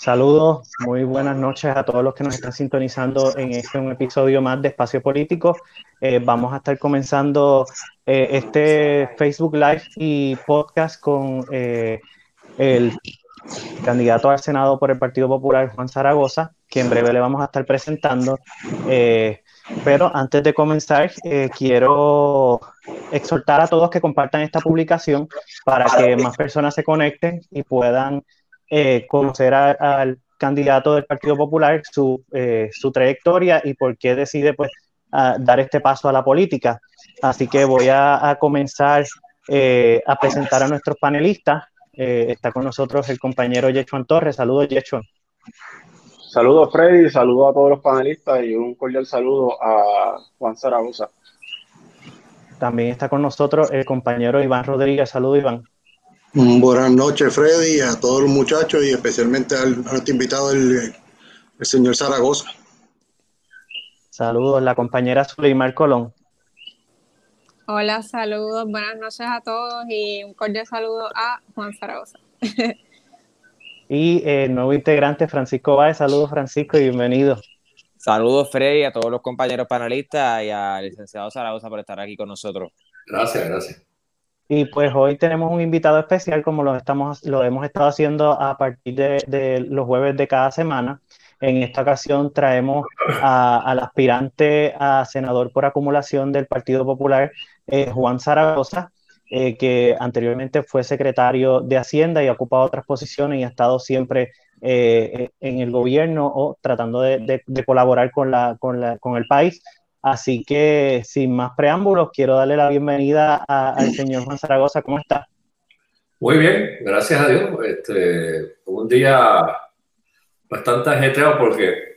Saludos, muy buenas noches a todos los que nos están sintonizando en este un episodio más de Espacio Político. Eh, vamos a estar comenzando eh, este Facebook Live y podcast con eh, el candidato al Senado por el Partido Popular, Juan Zaragoza, que en breve le vamos a estar presentando. pero antes de comenzar, quiero exhortar a todos que compartan esta publicación para que más personas se conecten y puedan eh, conocer al candidato del Partido Popular, su, eh, su, trayectoria y por qué decide pues, dar este paso a la política. Así que voy a, comenzar eh, a presentar a nuestros panelistas. está con nosotros el compañero Yechuan Torres. Saludos, Yechuan. Saludos, Freddy. Saludos a todos los panelistas y un cordial saludo a Juan Zaragoza. También está con nosotros el compañero Iván Rodríguez. Saludos, Iván. Buenas noches, Freddy, a todos los muchachos y especialmente al, a nuestro invitado, el, señor Zaragoza. Saludos, la compañera Suleimar Colón. Hola, saludos, buenas noches a todos y un cordial saludo a Juan Zaragoza. y el nuevo integrante, Francisco Báez. Saludos, Francisco, y bienvenido. Saludos, Freddy, a todos los compañeros panelistas y al licenciado Zaragoza por estar aquí con nosotros. Gracias, gracias. Y pues hoy tenemos un invitado especial, como lo, estamos, lo hemos estado haciendo a partir de, los jueves de cada semana. En esta ocasión traemos al aspirante a senador por acumulación del Partido Popular, eh, Juan Zaragoza, eh, que anteriormente fue secretario de Hacienda y ha ocupado otras posiciones y ha estado siempre eh, en el gobierno o tratando de, colaborar con, la, con, la, con el país. Así que sin más preámbulos, quiero darle la bienvenida al señor Juan Zaragoza. ¿Cómo está? Muy bien, gracias a Dios. Este, un día bastante ajetreado porque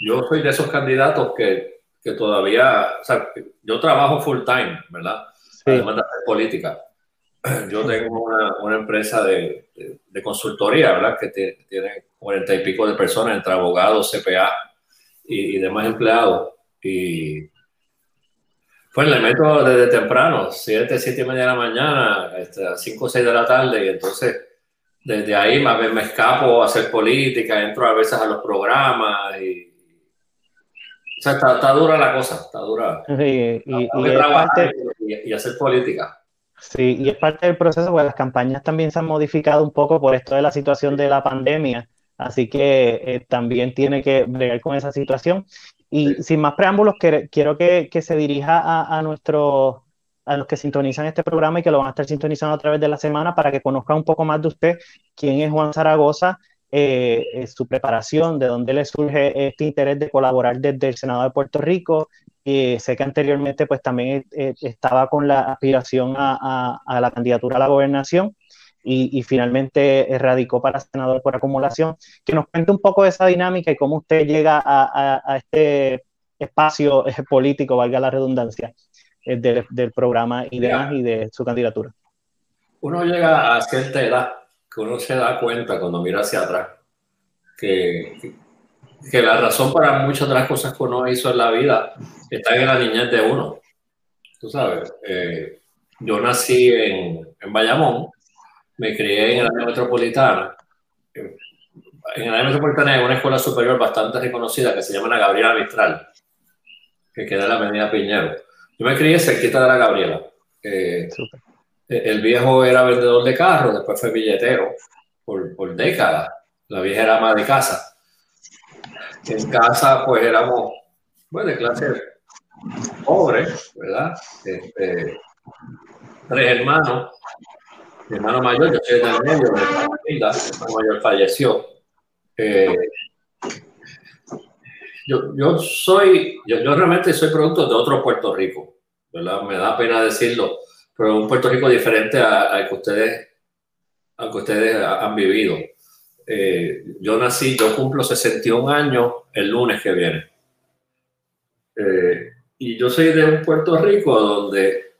yo soy de esos candidatos que, que todavía, o sea, yo trabajo full time, ¿verdad? Además de hacer política. Yo tengo una, una empresa de, de, consultoría, ¿verdad? Que tiene cuarenta y pico de personas entre abogados, CPA y, y demás empleados. Y pues le meto desde temprano, 7, 7 y media de la mañana, este, a 5 o 6 de la tarde, y entonces desde ahí más bien me escapo a hacer política, entro a veces a los programas y... O sea, está, dura la cosa, está dura. Sí, y, y, hacer política. Sí, y es parte del proceso, porque las campañas también se han modificado un poco por esto de la situación de la pandemia, así que eh, también tiene que bregar con esa situación. Y sin más preámbulos, quiero que, se dirija a, a, a los que sintonizan este programa y que lo van a estar sintonizando a través de la semana para que conozcan un poco más de usted, quién es Juan Zaragoza, eh, eh, su preparación, de dónde le surge este interés de colaborar desde el Senado de Puerto Rico. Eh, sé que anteriormente pues también estaba con la aspiración a, a, la candidatura a la gobernación y, finalmente radicó para senador por acumulación. Que nos cuente un poco de esa dinámica y cómo usted llega a, este espacio político, valga la redundancia, eh, del, programa y y de su candidatura. Uno llega a cierta edad que uno se da cuenta cuando mira hacia atrás que, que, la razón para muchas de las cosas que uno hizo en la vida está en la niñez de uno. Tú sabes, eh, yo nací en, en Bayamón, me crié en el área metropolitana. En el área metropolitana hay una escuela superior bastante reconocida que se llama la Gabriela Mistral, que queda en la avenida Piñero. Yo me crié cerquita de la Gabriela. Eh, el viejo era vendedor de carros, después fue billetero por, por décadas. La vieja era ama de casa. En casa, pues éramos bueno, de clase pobre, ¿verdad? Este, tres hermanos mi hermano mayor, yo soy del medio, mi hermano mayor falleció. Eh, yo, yo, soy, yo, yo, realmente soy producto de otro Puerto Rico, ¿verdad? Me da pena decirlo, pero un Puerto Rico diferente al que ustedes, al que ustedes han vivido. Eh, yo nací, yo cumplo 61 años el lunes que viene. Eh, y yo soy de un Puerto Rico donde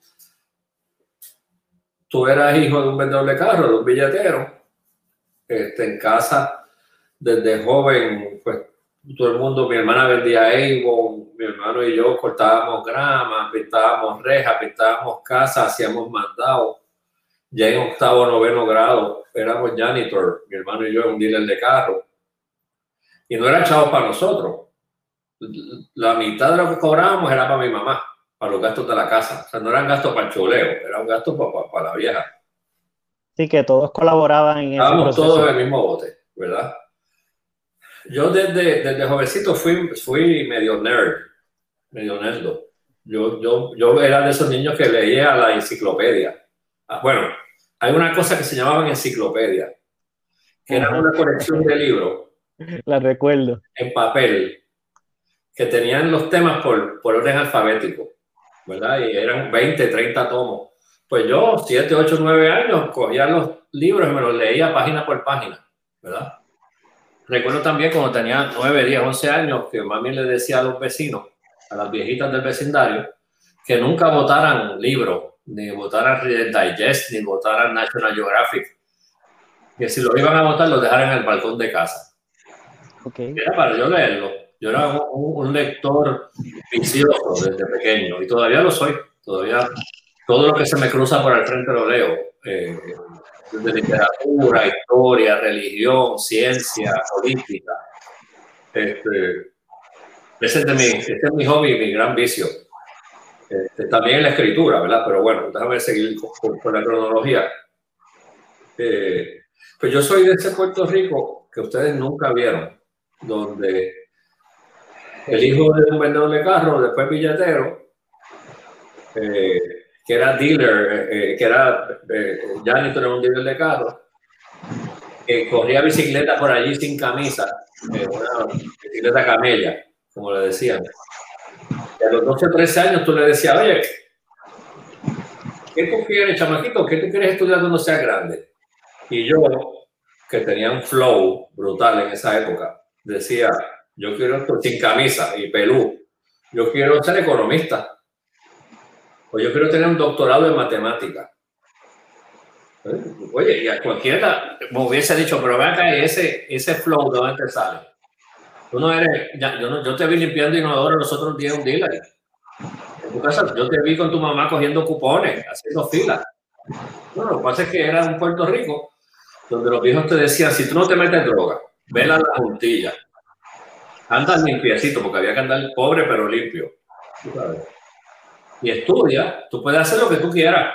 tú eras hijo de un vendedor de carro, de un billetero, este, en casa, desde joven, pues todo el mundo, mi hermana vendía Avon, mi hermano y yo cortábamos grama, pintábamos rejas, pintábamos casas, hacíamos mandados. ya en octavo, noveno grado, éramos janitor, mi hermano y yo, un dealer de carro. Y no era chavo para nosotros. La mitad de lo que cobrábamos era para mi mamá, para los gastos de la casa. O sea, no eran gastos para el choleo, era un gasto para, para, la vieja. Sí, que todos colaboraban en Estábamos todos en el mismo bote, ¿verdad? Yo desde, desde jovencito fui, fui medio nerd, medio nerdo. Yo, yo, yo era de esos niños que leía la enciclopedia. Ah, bueno, hay una cosa que se llamaban enciclopedia, que era una colección de libros. La recuerdo. En papel, que tenían los temas por, por orden alfabético, ¿verdad? Y eran 20, 30 tomos. Pues yo, 7, 8, 9 años, cogía los libros y me los leía página por página, ¿verdad? Recuerdo también cuando tenía 9, 10, 11 años que mami le decía a los vecinos, a las viejitas del vecindario, que nunca votaran libros ni votaran Reader Digest, ni votaran National Geographic. Que si lo iban a votar, lo dejaran en el balcón de casa. Okay. Era para yo leerlo. Yo era un, lector vicioso desde pequeño y todavía lo soy. Todavía todo lo que se me cruza por el frente lo leo. Eh, de literatura, historia, religión, ciencia, política. Este, ese, es mi, ese es mi hobby, mi gran vicio. Este, también la escritura, ¿verdad? Pero bueno, déjame seguir con, la cronología. Eh, pues yo soy de ese Puerto Rico que ustedes nunca vieron, donde el hijo de un vendedor de carro, después billetero, eh, que era dealer, eh, que era janitor en un dealer de carro, que corría bicicleta por allí sin camisa, una bicicleta camella, como le decían a los 12 o 13 años tú le decías, oye, ¿qué tú quieres, chamaquito? ¿Qué tú quieres estudiar cuando seas grande? Y yo, que tenía un flow brutal en esa época, decía, yo quiero sin camisa y pelú. Yo quiero ser economista. O yo quiero tener un doctorado en matemática. Oye, y a cualquiera me hubiese dicho, pero ve acá, ese, ese flow, ¿de dónde te sale? Tú no eres, ya, yo, no, yo te vi limpiando inodoro los otros días un día. En tu casa, yo te vi con tu mamá cogiendo cupones, haciendo filas. Bueno, lo que pasa es que era un Puerto Rico donde los viejos te decían, si tú no te metes droga, vela la juntilla, anda limpiecito, porque había que andar pobre pero limpio. Y estudia, tú puedes hacer lo que tú quieras.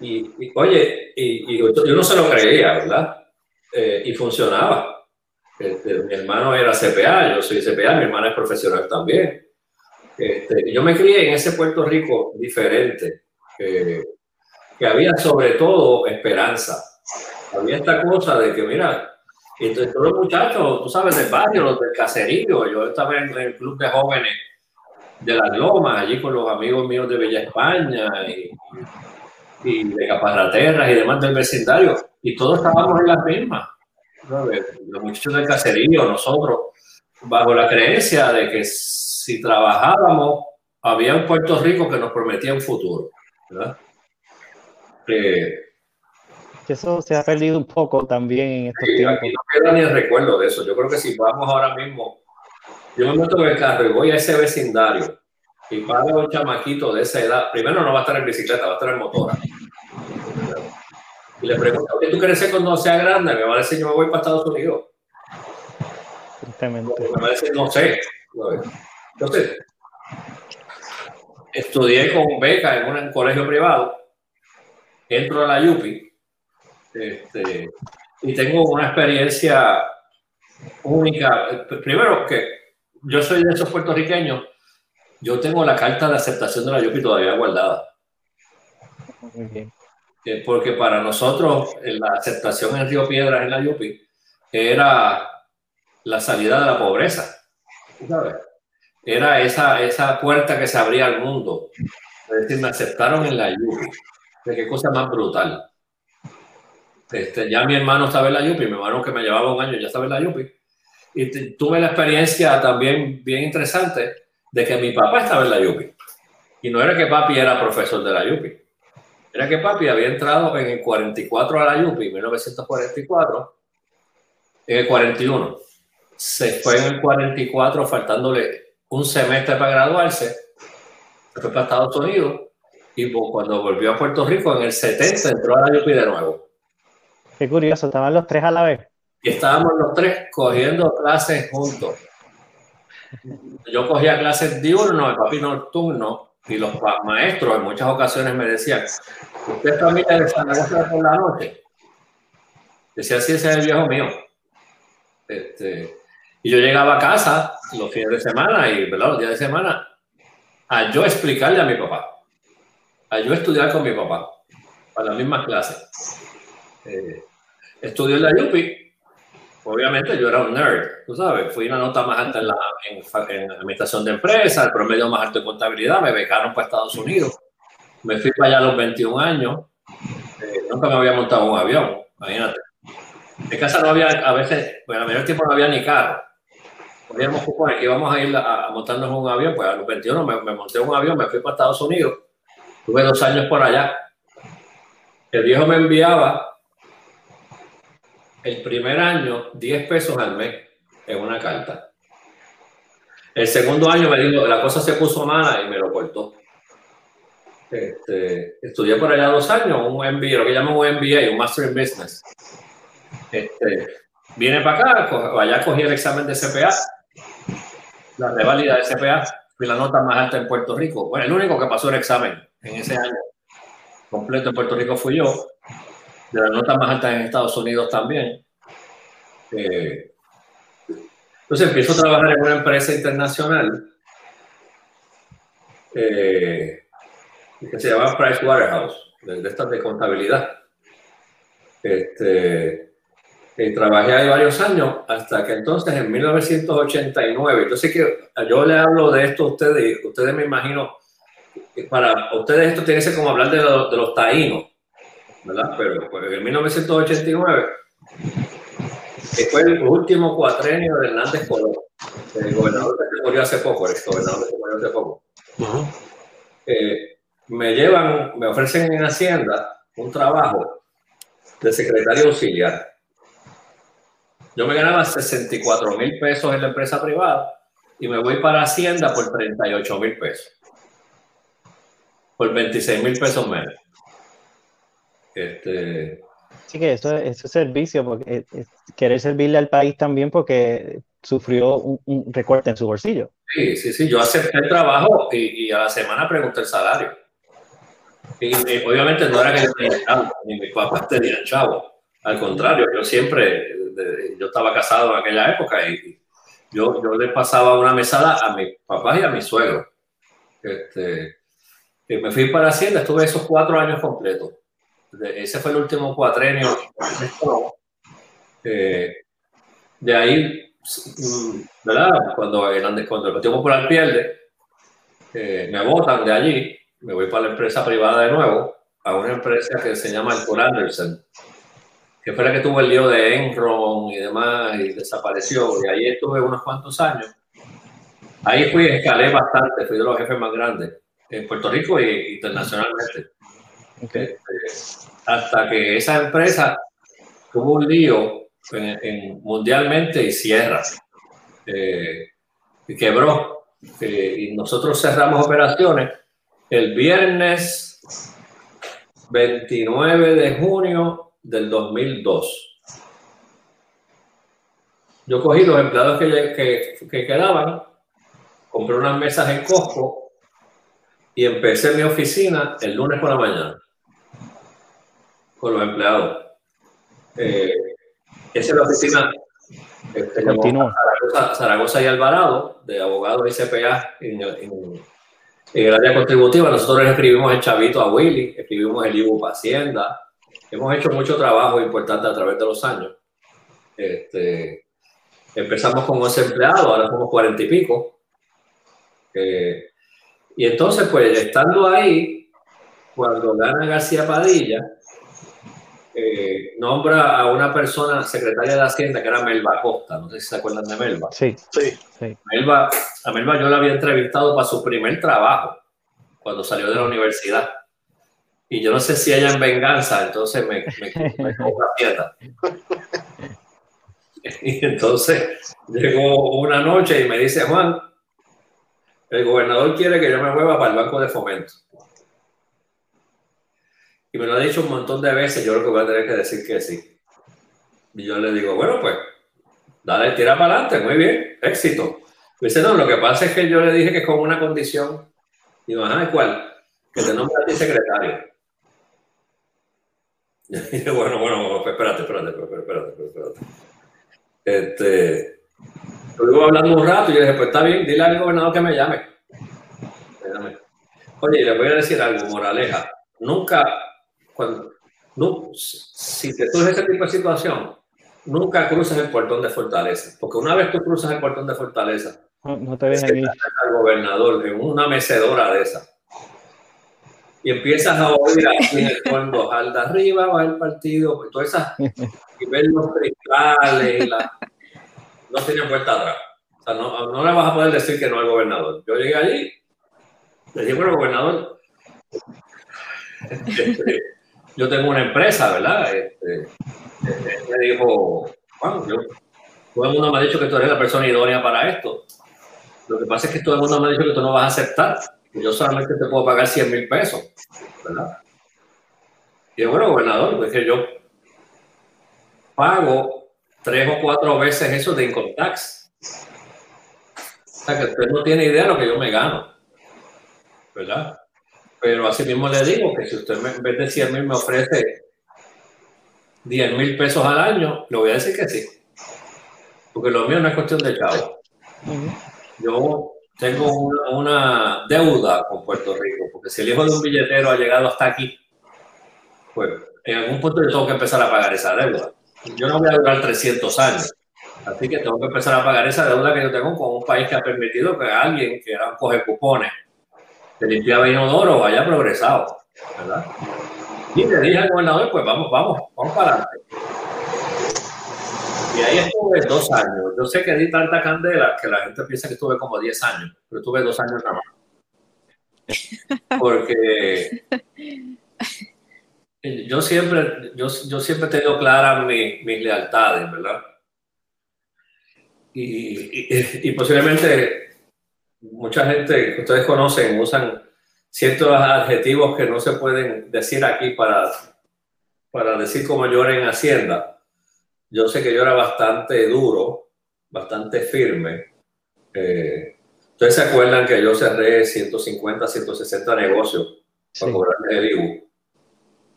Y, oye, y, yo no se lo creía, ¿verdad? Eh, y funcionaba. Este, mi hermano era CPA, yo soy CPA, mi hermana es profesional también. Este, yo me crié en ese Puerto Rico diferente, que había sobre todo esperanza. Había esta cosa de que, mira, y todos los muchachos, tú sabes, del barrio, los del caserío, yo estaba en el club de jóvenes de las Lomas, allí con los amigos míos de Bella España y, y de Caparraterras y demás del vecindario, y todos estábamos en las mismas los muchachos del caserío, nosotros, bajo la creencia de que si trabajábamos, había un Puerto Rico que nos prometía un futuro. ¿verdad? Eso se ha perdido un poco también en estos tiempos. no queda ni el recuerdo de eso. Yo creo que si vamos ahora mismo, yo me meto en el carro y voy a ese vecindario y paro un chamaquito de esa edad, primero no va a estar en bicicleta, va a estar en motora y le pregunto, ¿qué tú quieres ser cuando sea grande? Me va a decir, yo me voy para Estados Unidos. Justamente. Me va a decir, no sé. Entonces, estudié con beca en un colegio privado, entro a la UPI este, y tengo una experiencia única. Primero, que yo soy de esos puertorriqueños, yo tengo la carta de aceptación de la UPI todavía guardada. Muy bien porque para nosotros la aceptación en Río Piedras, en la Yupi, era la salida de la pobreza. Era esa, esa puerta que se abría al mundo. Es decir, me aceptaron en la Yupi. De qué cosa más brutal. Este, ya mi hermano estaba en la Yupi, mi hermano que me llevaba un año ya estaba en la Yupi. Y tuve la experiencia también bien interesante de que mi papá estaba en la Yupi. Y no era que papi era profesor de la Yupi era que papi había entrado en el 44 a la UPI, en 1944, en el 41. Se fue en el 44 faltándole un semestre para graduarse, se fue para Estados Unidos Y cuando volvió a Puerto Rico en el 70 entró a la UPI de nuevo. Qué curioso, estaban los tres a la vez. Y estábamos los tres cogiendo clases juntos. Yo cogía clases diurno, el papi nocturno, y los maestros en muchas ocasiones me decían, ¿usted es familia de Zaragoza por la noche? Decía, sí, ese es el viejo mío. Este, y yo llegaba a casa los fines de semana y los días de semana a yo explicarle a mi papá, a yo estudiar con mi papá, para las mismas clases. Eh, estudió en la UPI, obviamente yo era un nerd, tú sabes, fui una nota más alta en la en, administración de empresas, el promedio más alto de contabilidad, me becaron para Estados Unidos, me fui para allá a los 21 años, eh, nunca me había montado un avión, imagínate. En casa no había, a veces, pues a mayor tiempo no había ni carro. Podíamos suponer que íbamos a ir a, montarnos en un avión, pues a los 21 me, me monté en un avión, me fui para Estados Unidos, tuve dos años por allá. El viejo me enviaba el primer año 10 pesos al mes en una carta. El segundo año me dijo, la cosa se puso mala y me lo cortó. Este, estudié por allá dos años, un MBA, lo que llaman un MBA, un Master in Business. Este, viene para acá, allá cogí el examen de CPA, la revalida de CPA, fui la nota más alta en Puerto Rico. Bueno, el único que pasó el examen en ese año completo en Puerto Rico fui yo de las notas más altas en Estados Unidos también. Eh, entonces empiezo a trabajar en una empresa internacional eh, que se llama Price Waterhouse, de, estas de contabilidad. Este, y trabajé ahí varios años hasta que entonces en 1989, entonces que yo le hablo de esto a ustedes, ustedes me imagino, para ustedes esto tiene que ser como hablar de, de los taínos, ¿verdad? Pero pues, en 1989, que fue el último cuatrenio de Hernández Colón, el gobernador que se murió hace poco, el gobernador que se murió hace poco. Eh, me llevan, me ofrecen en Hacienda un trabajo de secretario auxiliar. Yo me ganaba 64 mil pesos en la empresa privada y me voy para Hacienda por 38 mil pesos. Por 26 mil pesos menos. Este... Sí, que eso, es servicio, porque es, querer servirle al país también porque sufrió un, recorte en su bolsillo. Sí, sí, sí, yo acepté el trabajo y, a la semana pregunté el salario. Y, obviamente no era que yo tenía chavo, ni mis papás tenían chavo. Al contrario, yo siempre, yo estaba casado en aquella época y yo, yo le pasaba una mesada a mis papás y a mi suegro. Este, y me fui para Hacienda, estuve esos cuatro años completos ese fue el último cuatrenio. Eh, de ahí, mm, ¿verdad? Cuando cuando el Partido Popular pierde, eh, me votan de allí, me voy para la empresa privada de nuevo, a una empresa que se llama el Anderson, que fue la que tuvo el lío de Enron y demás, y desapareció, y ahí estuve unos cuantos años. Ahí fui, escalé bastante, fui de los jefes más grandes en Puerto Rico e internacionalmente. Okay. Hasta que esa empresa tuvo un lío en, mundialmente y cierra. Eh, y quebró. Eh, y nosotros cerramos operaciones el viernes 29 de junio del 2002. Yo cogí los empleados que, que quedaban, compré unas mesas en Costco y empecé mi oficina el lunes por la mañana con los empleados. Eh, esa es la oficina este, Zaragoza, Zaragoza, y Alvarado, de abogados y CPA en el, área contributiva. Nosotros escribimos el chavito a Willy, escribimos el IBU Hacienda. Hemos hecho mucho trabajo importante a través de los años. Este, empezamos con 11 empleados, ahora somos 40 y pico. Eh, y entonces, pues, estando ahí, cuando gana García Padilla, eh, nombra a una persona secretaria de Hacienda que era Melba Costa. No sé si se acuerdan de Melba. Sí, sí. Melba, a Melba yo la había entrevistado para su primer trabajo cuando salió de la universidad. Y yo no sé si ella en venganza, entonces me, me, me la Y entonces llegó una noche y me dice, Juan, el gobernador quiere que yo me mueva para el banco de fomento. Y me lo ha dicho un montón de veces, yo creo que voy a tener que decir que sí. Y yo le digo, bueno, pues, dale, tira para adelante, muy bien, éxito. Me dice, no, lo que pasa es que yo le dije que con una condición. Digo, ajá, ¿cuál? Que te nombre a ti secretario. Y dije, bueno, bueno, pues, espérate, espérate, espérate, espérate, espérate. Este, luego hablando un rato y yo dije, pues está bien, dile al gobernador que me llame. Oye, le voy a decir algo, moraleja. Nunca, cuando, no, si te surge ese tipo de situación, nunca cruzas el portón de Fortaleza. Porque una vez tú cruzas el portón de Fortaleza, no, te dejan ir. al gobernador en una mecedora de esa. Y empiezas a oír aquí en el fondo, al de arriba va el partido, todas esas, y ver los cristales, la, no tienen vuelta atrás. O sea, no, no, le vas a poder decir que no al gobernador. Yo llegué allí, le dije, bueno, gobernador, este, yo tengo una empresa, ¿verdad? Este, este, me dijo, bueno, yo, todo el mundo me ha dicho que tú eres la persona idónea para esto. Lo que pasa es que todo el mundo me ha dicho que tú no vas a aceptar. Yo solamente te puedo pagar 100 mil pesos, ¿verdad? Y bueno, gobernador, es que yo pago tres o cuatro veces eso de income tax. O sea, que usted no tiene idea de lo que yo me gano, ¿verdad? Pero así mismo le digo que si usted en vez de 100 mil me ofrece 10 mil pesos al año, le voy a decir que sí. Porque lo mío no es cuestión de chavo. Yo tengo una, deuda con Puerto Rico, porque si el hijo de un billetero ha llegado hasta aquí, pues en algún punto yo tengo que empezar a pagar esa deuda. Yo no voy a durar 300 años. Así que tengo que empezar a pagar esa deuda que yo tengo con un país que ha permitido que alguien que era un coge cupones que limpiaba inodoro haya progresado, ¿verdad? Y le dije al gobernador, pues vamos, vamos, vamos para adelante. Y ahí estuve dos años. Yo sé que di tanta candela que la gente piensa que estuve como 10 años, pero estuve dos años nada más. Porque yo siempre, yo, yo siempre he tenido claras mis, lealtades, ¿verdad? Y, posiblemente mucha gente que ustedes conocen usan ciertos adjetivos que no se pueden decir aquí para, para decir cómo yo era en Hacienda yo sé que yo era bastante duro, bastante firme. Eh, Ustedes se acuerdan que yo cerré 150, 160 negocios para cobrarme el IBU.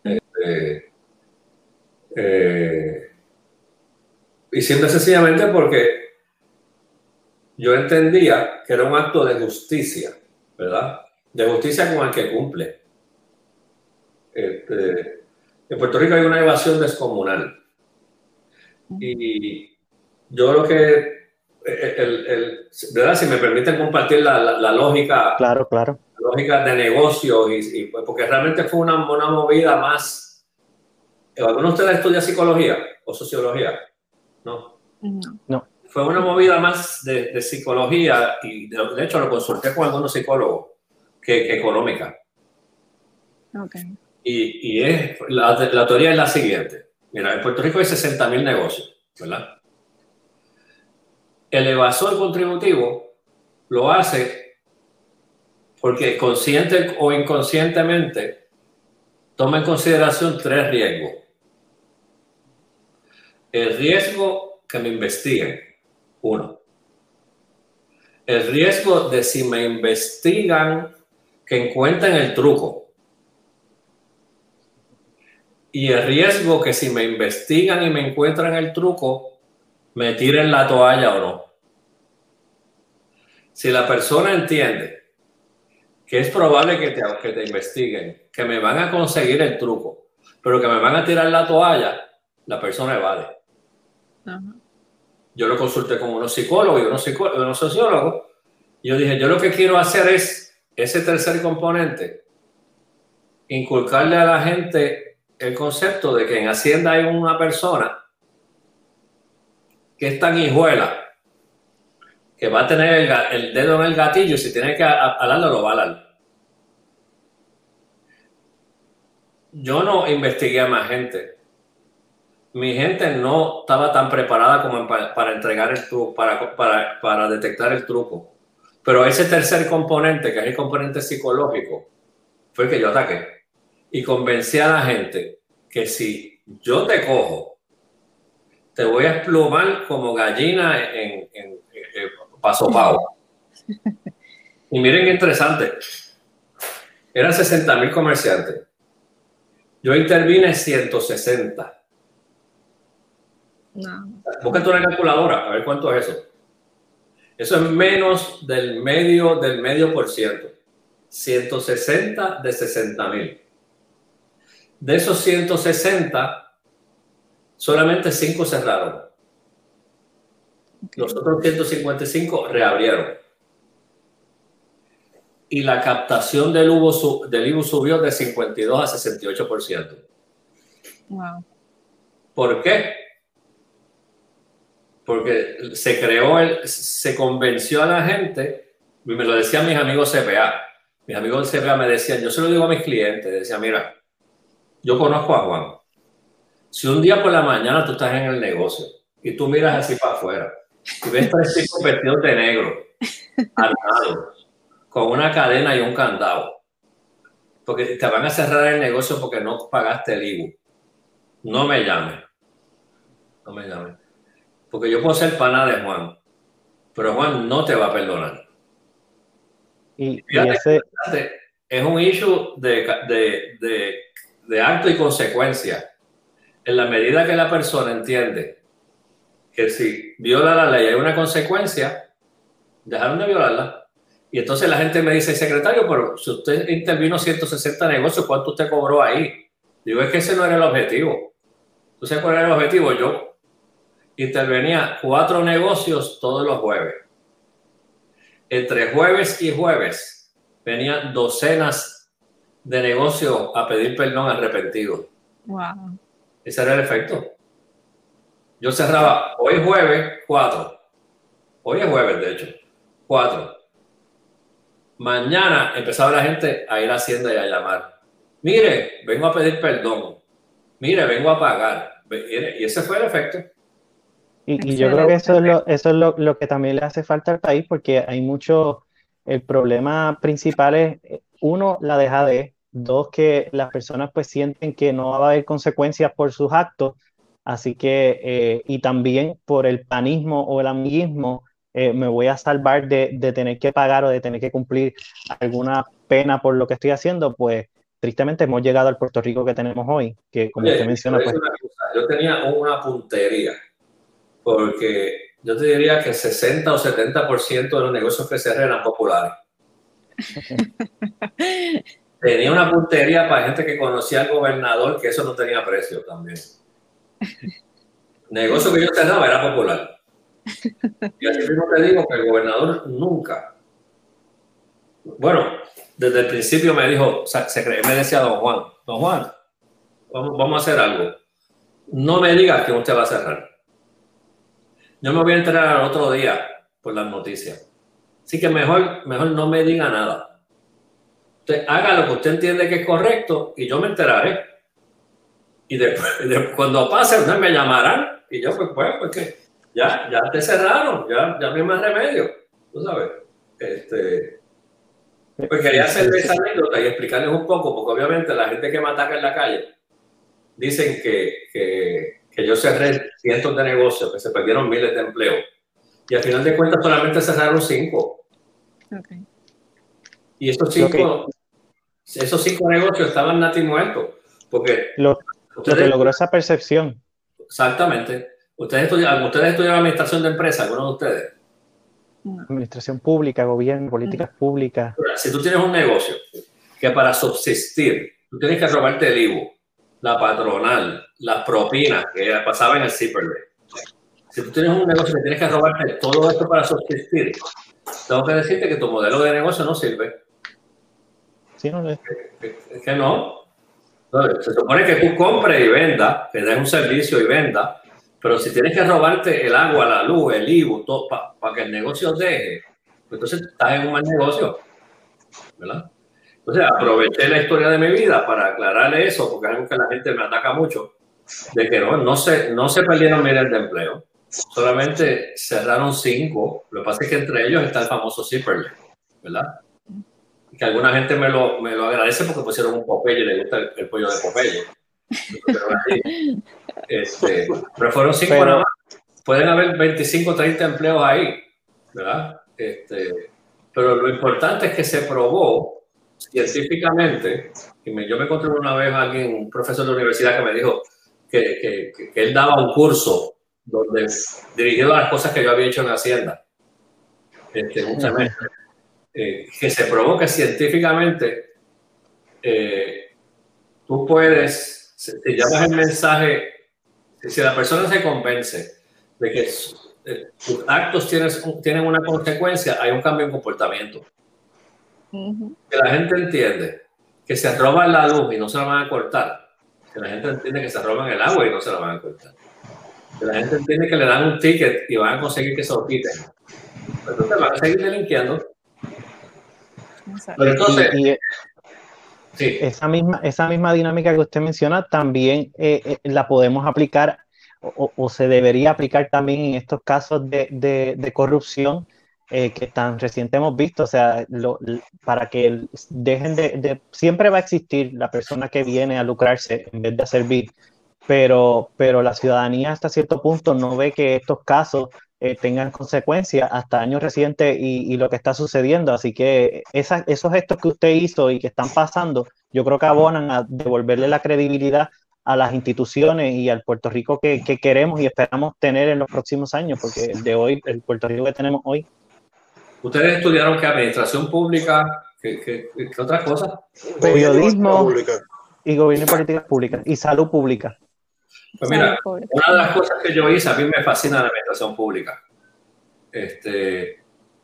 Este, eh, y siempre sencillamente porque yo entendía que era un acto de justicia, ¿verdad? De justicia con el que cumple. Este, en Puerto Rico hay una evasión descomunal. Y yo lo que, el, el, ¿verdad? Si me permiten compartir la, la, lógica. Claro, claro. lógica de negocio, y, pues, porque realmente fue una, una movida más. ¿Alguno de ustedes estudia psicología o sociología? No. No. Fue una movida más de, de psicología y de, de, hecho lo consulté con algunos psicólogos que, que económica. Okay. Y, y es, la, la teoría es la siguiente Mira, en Puerto Rico hay 60 mil negocios, ¿verdad? El evasor contributivo lo hace porque consciente o inconscientemente toma en consideración tres riesgos. El riesgo que me investiguen, uno. El riesgo de si me investigan que encuentren el truco y el riesgo que si me investigan y me encuentran el truco, me tiren la toalla o no. Si la persona entiende que es probable que te, que te investiguen, que me van a conseguir el truco, pero que me van a tirar la toalla, la persona evade. Yo lo consulté con unos psicólogos y unos, psicólogos, sociólogos. Y yo dije, yo lo que quiero hacer es ese tercer componente, inculcarle a la gente el concepto de que en Hacienda hay una persona que es tan hijuela que va a tener el, el dedo en el gatillo y si tiene que alarlo, lo va a alar. Yo no investigué a más gente. Mi gente no estaba tan preparada como para, entregar el truco, para, para, para detectar el truco. Pero ese tercer componente, que es el componente psicológico, fue el que yo ataqué. y convencí a la gente que si yo te cojo, te voy a explumar como gallina en, en, paso pago. Y miren qué interesante. Eran 60 mil comerciantes. Yo intervine 160. No. Búscate una calculadora, a ver cuánto es eso. Eso es menos del medio del medio por ciento. 160 de 60 mil. De esos 160, solamente 5 cerraron. Los otros 155 reabrieron. Y la captación del IBU, del subió de 52 a 68%. Wow. ¿Por qué? Porque se creó, el, se convenció a la gente, y me lo decían mis amigos CPA. Mis amigos del CPA me decían, yo se lo digo a mis clientes, decía, mira, yo conozco a Juan. Si un día por la mañana tú estás en el negocio y tú miras así para afuera y ves tres tipos vestidos de negro, armados, con una cadena y un candado, porque te van a cerrar el negocio porque no pagaste el IBU. No me llames. No me llames. Porque yo puedo ser pana de Juan, pero Juan no te va a perdonar. Y, ese... es un issue de, de, de de acto y consecuencia, en la medida que la persona entiende que si viola la ley hay una consecuencia, dejaron de violarla. Y entonces la gente me dice, secretario, pero si usted intervino 160 negocios, ¿cuánto usted cobró ahí? Digo, es que ese no era el objetivo. ¿Tú cuál era el objetivo? Yo intervenía cuatro negocios todos los jueves. Entre jueves y jueves venían docenas de negocio a pedir perdón arrepentido. Wow. Ese era el efecto. Yo cerraba hoy jueves, cuatro. Hoy es jueves, de hecho. Cuatro. Mañana empezaba la gente a ir a Hacienda y a llamar. Mire, vengo a pedir perdón. Mire, vengo a pagar. Y ese fue el efecto. Y, yo creo que eso es, lo, eso es lo, lo, que también le hace falta al país, porque hay mucho, el problema principal es, uno, la deja de Dos, que las personas pues sienten que no va a haber consecuencias por sus actos. Así que, eh, y también por el panismo o el amiguismo, eh, me voy a salvar de, de, tener que pagar o de tener que cumplir alguna pena por lo que estoy haciendo, pues tristemente hemos llegado al Puerto Rico que tenemos hoy, que como usted menciona... Pues, yo tenía una puntería, porque yo te diría que 60 o 70% de los negocios que cerré eran populares. tenía una puntería para gente que conocía al gobernador, que eso no tenía precio también. Negocio que yo cerraba era popular. Y así mismo te digo que el gobernador nunca. Bueno, desde el principio me dijo, me decía don Juan, don Juan, vamos, vamos a hacer algo. No me digas que usted va a cerrar. Yo me voy a enterar al otro día por las noticias. Así que mejor, mejor no me diga nada Usted haga lo que usted entiende que es correcto y yo me enteraré. Y después, cuando pase, ustedes me llamarán y yo, pues, pues, pues ya, ya te cerraron, ya, ya no hay más remedio. Tú sabes. Este, pues quería hacer esa anécdota y explicarles un poco, porque obviamente la gente que me ataca en la calle dicen que, que, que yo cerré cientos de negocios, que se perdieron miles de empleos. Y al final de cuentas solamente cerraron cinco. Okay. Y esos cinco, esos cinco negocios estaban nati muertos. Porque lo, que logró esa percepción. Exactamente. Ustedes estudiaron, ustedes estudiaron administración de empresas, algunos de ustedes. Administración pública, gobierno, políticas públicas. Si tú tienes un negocio que para subsistir tú tienes que robarte el IVU, la patronal, las propinas que pasaba en el Zipperley. Si tú tienes un negocio que tienes que robarte todo esto para subsistir, tengo que decirte que tu modelo de negocio no sirve. Es que no. Se supone que tú compres y vendas, que des un servicio y vendas, pero si tienes que robarte el agua, la luz, el IVU, para que el negocio deje, pues entonces estás en un mal negocio. ¿Verdad? Entonces aproveché la historia de mi vida para aclararle eso, porque es algo que la gente me ataca mucho, de que no, no, se, no se perdieron miles de empleo, solamente cerraron cinco. Lo que pasa es que entre ellos está el famoso Zipperley, ¿verdad? que alguna gente me lo, me lo agradece porque pusieron un Popeye y le gusta el, pollo de Popeye. Este, pero fueron cinco Pero- nada más. Pueden haber 25 30 empleos ahí, ¿verdad? Este, pero lo importante es que se probó científicamente, y me- yo me encontré una vez a alguien, un profesor de la universidad que me dijo que, que- que- él daba un curso donde dirigido a las cosas que yo había hecho en Hacienda, este, un semestre, eh, que se probó que científicamente eh, tú puedes, si te llamas el mensaje, si la persona se convence de que eh, tus actos tienes, tienen una consecuencia, hay un cambio en comportamiento. Que la gente entiende que se roban la luz y no se la van a cortar. Que la gente entiende que se roban el agua y no se la van a cortar. Que la gente entiende que le dan un ticket y van a conseguir que se lo quiten. Entonces van a seguir delinquiendo. Pero entonces, Y- y sí, esa misma, esa misma dinámica que usted menciona también eh, eh, la podemos aplicar o, o se debería aplicar también en estos casos de, de- de corrupción eh, que tan reciente hemos visto. O sea, para que dejen de, Siempre va a existir la persona que viene a lucrarse en vez de a servir, pero, pero la ciudadanía hasta cierto punto no ve que estos casos eh, tengan consecuencias hasta años recientes y, lo que está sucediendo. Así que esos gestos que usted hizo y que están pasando, yo creo que abonan a devolverle la credibilidad a las instituciones y al Puerto Rico que, que queremos y esperamos tener en los próximos años, porque el de hoy, el Puerto Rico que tenemos hoy, ustedes estudiaron que administración pública, ¿qué, qué, qué otras cosas? periodismo y gobierno y políticas públicas y salud pública. Pues mira. Una de las cosas que yo hice, a mí me fascina la administración pública. Este,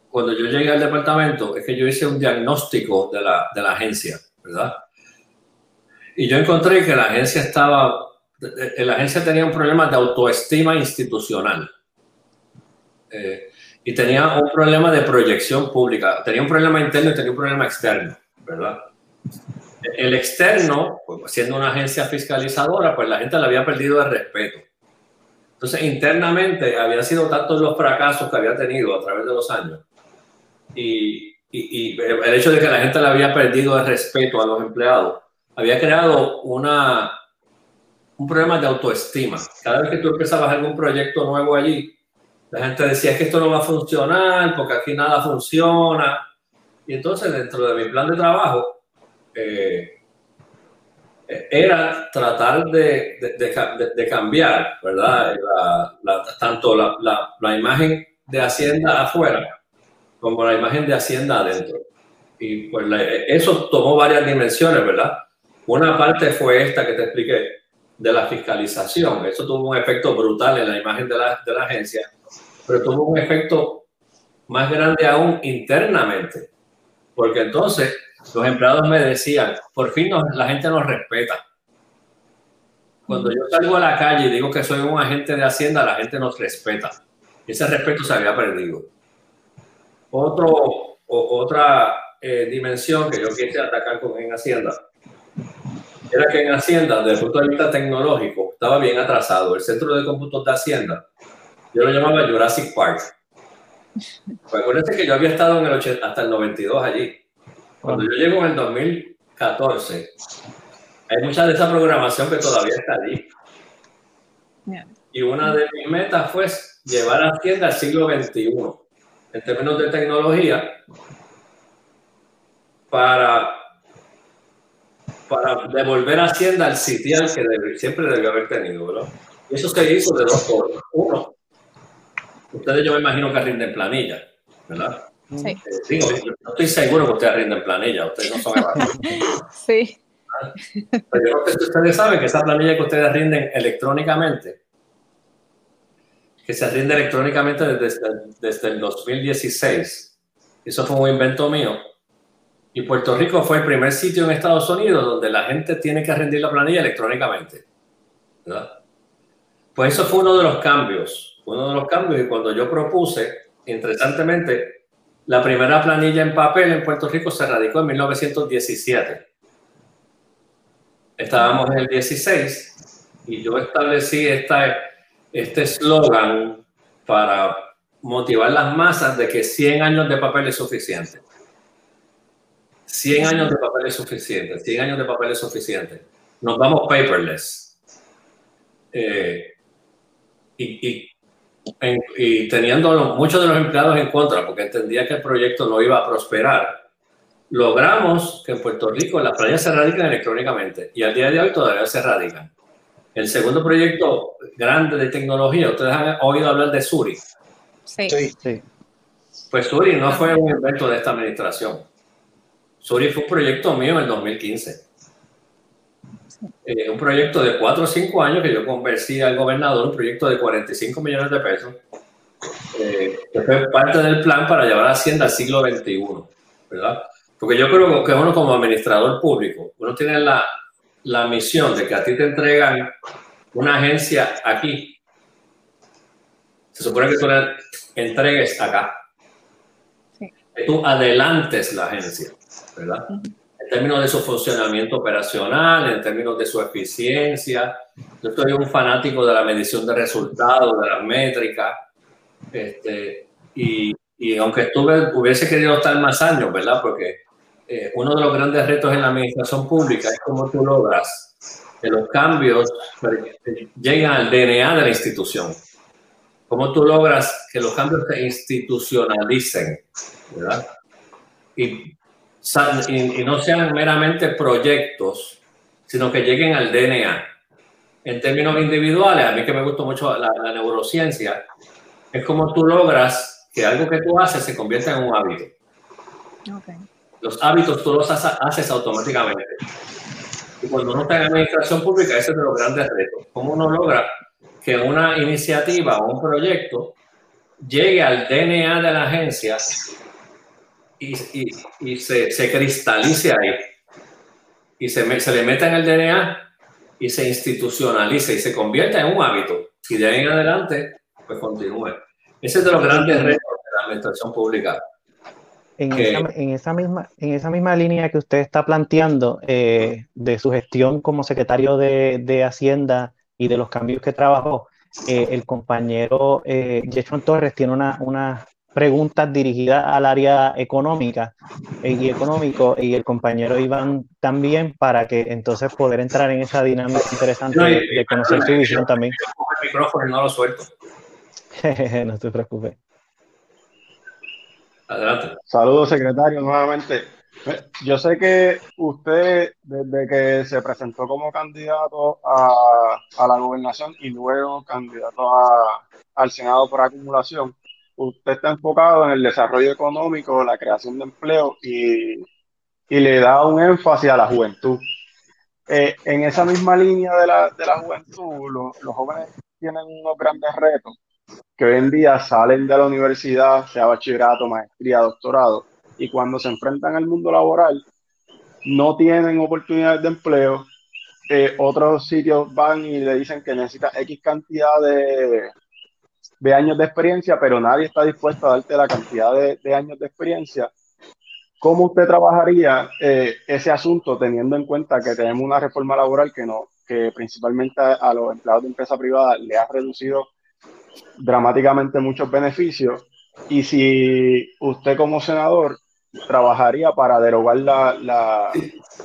cuando yo llegué al departamento, es que yo hice un diagnóstico de la, de la agencia, ¿verdad? Y yo encontré que la agencia estaba, eh, la agencia tenía un problema de autoestima institucional. Eh, y tenía un problema de proyección pública. Tenía un problema interno y tenía un problema externo, ¿verdad? El externo, pues, siendo una agencia fiscalizadora, pues la gente le había perdido el respeto. Entonces, internamente habían sido tantos los fracasos que había tenido a través de los años. Y, y- y el hecho de que la gente le había perdido el respeto a los empleados había creado una, un problema de autoestima. Cada vez que tú empezabas algún proyecto nuevo allí, la gente decía "Es que esto no va a funcionar porque aquí nada funciona. Y entonces, dentro de mi plan de trabajo, eh, era tratar de, de- de de- cambiar, ¿verdad? La- la- tanto la, la- imagen de Hacienda afuera como la imagen de Hacienda adentro. Y pues eso tomó varias dimensiones, ¿verdad? Una parte fue esta que te expliqué, de la fiscalización. Eso tuvo un efecto brutal en la imagen de la, de la agencia, pero tuvo un efecto más grande aún internamente, porque entonces los empleados me decían, por fin nos- la gente nos respeta. Cuando yo salgo a la calle y digo que soy un agente de Hacienda, la gente nos respeta. Ese respeto se había perdido. Otro, o- otra eh, dimensión que yo quise atacar con, en Hacienda era que en Hacienda, desde el punto de vista tecnológico, estaba bien atrasado. El centro de cómputos de Hacienda, yo lo llamaba Jurassic Park. Pues acuérdense que yo había estado en el 80 hasta el 92 allí. Cuando yo llego en el 2014, hay mucha de esa programación que todavía está allí. Y una de mis metas fue llevar a Hacienda al siglo XXI, en términos de tecnología, para, para devolver a Hacienda al sitial que siempre debió haber tenido. ¿verdad? Y eso se hizo de dos formas. Uno, ustedes yo me imagino que rinden planilla, ¿verdad? Sí, digo, no estoy seguro que ustedes rinden planilla, ustedes no son evaluados. sí. Pero ustedes saben que esa planilla que ustedes rinden electrónicamente, que se rinde electrónicamente desde, desde el 2016, eso fue un invento mío. Y Puerto Rico fue el primer sitio en Estados Unidos donde la gente tiene que rendir la planilla electrónicamente. ¿verdad? Pues eso fue uno de los cambios. Uno de los cambios y cuando yo propuse, interesantemente, la primera planilla en papel en Puerto Rico se radicó en 1917 estábamos en el 16 y yo establecí esta, este eslogan para motivar las masas de que 100 años de papel es suficiente. 100 años de papel es suficiente, 100 años de papel es suficiente. Nos vamos paperless. Eh, y, y, teniendo muchos de los empleados en contra, porque entendía que el proyecto no iba a prosperar, logramos que en Puerto Rico las playas se radican electrónicamente y al día de hoy todavía se radican. El segundo proyecto grande de tecnología, ustedes han oído hablar de Suri. Sí. Sí. Pues Suri no fue un invento de esta administración. Suri fue un proyecto mío en el 2015. Eh, un proyecto de 4 o 5 años que yo convencí al gobernador, un proyecto de 45 millones de pesos, eh, que fue parte del plan para llevar a Hacienda al siglo XXI, ¿verdad? Porque yo creo que uno como administrador público, uno tiene la, la misión de que a ti te entregan una agencia aquí. Se supone que tú la entregues acá. Que tú adelantes la agencia, ¿verdad? En términos de su funcionamiento operacional, en términos de su eficiencia. Yo soy un fanático de la medición de resultados, de las métricas. Este, y, y aunque estuve, hubiese querido estar más años, ¿verdad? Porque eh, uno de los grandes retos en la administración pública es cómo tú logras que los cambios lleguen al DNA de la institución. Cómo tú logras que los cambios se institucionalicen, ¿verdad? Y, y, no sean meramente proyectos, sino que lleguen al DNA. En términos individuales, a mí que me gusta mucho la, la neurociencia, es como tú logras que algo que tú haces se convierta en un hábito. Okay. Los hábitos tú los haces automáticamente. Y cuando uno está en administración pública, ese es de los grandes retos. ¿Cómo uno logra que una iniciativa o un proyecto llegue al DNA de la agencia y, y, y se, se, cristalice ahí? Y se, se le meta en el DNA y se institucionalice y se convierta en un hábito. Y de ahí en adelante, pues continúe. Ese es de los grandes retos de la administración pública. En, esa, en, esa, misma, en esa misma línea que usted está planteando eh, de su gestión como secretario de, de, Hacienda y de los cambios que trabajó, eh, el compañero eh, Torres tiene una, una preguntas dirigidas al área económica eh, y económico y el compañero Iván también para que entonces poder entrar en esa dinámica interesante de, de conocer su visión también. El micrófono no lo suelto. no te preocupes. Adelante. Saludos, secretario, nuevamente. Yo sé que usted, desde que se presentó como candidato a, a la gobernación y luego candidato a, al Senado por acumulación, usted está enfocado en el desarrollo económico, la creación de empleo y, y le da un énfasis a la juventud. Eh, en esa misma línea de la, de la juventud, lo, los jóvenes tienen unos grandes retos que hoy en día salen de la universidad, sea bachillerato, maestría, doctorado, y cuando se enfrentan al mundo laboral, no tienen oportunidades de empleo. Eh, otros sitios van y le dicen que necesita X cantidad de, de años de experiencia, pero nadie está dispuesto a darte la cantidad de, de años de experiencia. ¿Cómo usted trabajaría eh, ese asunto teniendo en cuenta que tenemos una reforma laboral que no, que principalmente a, a los empleados de empresa privada le ha reducido dramáticamente muchos beneficios y si usted como senador trabajaría para derogar la... la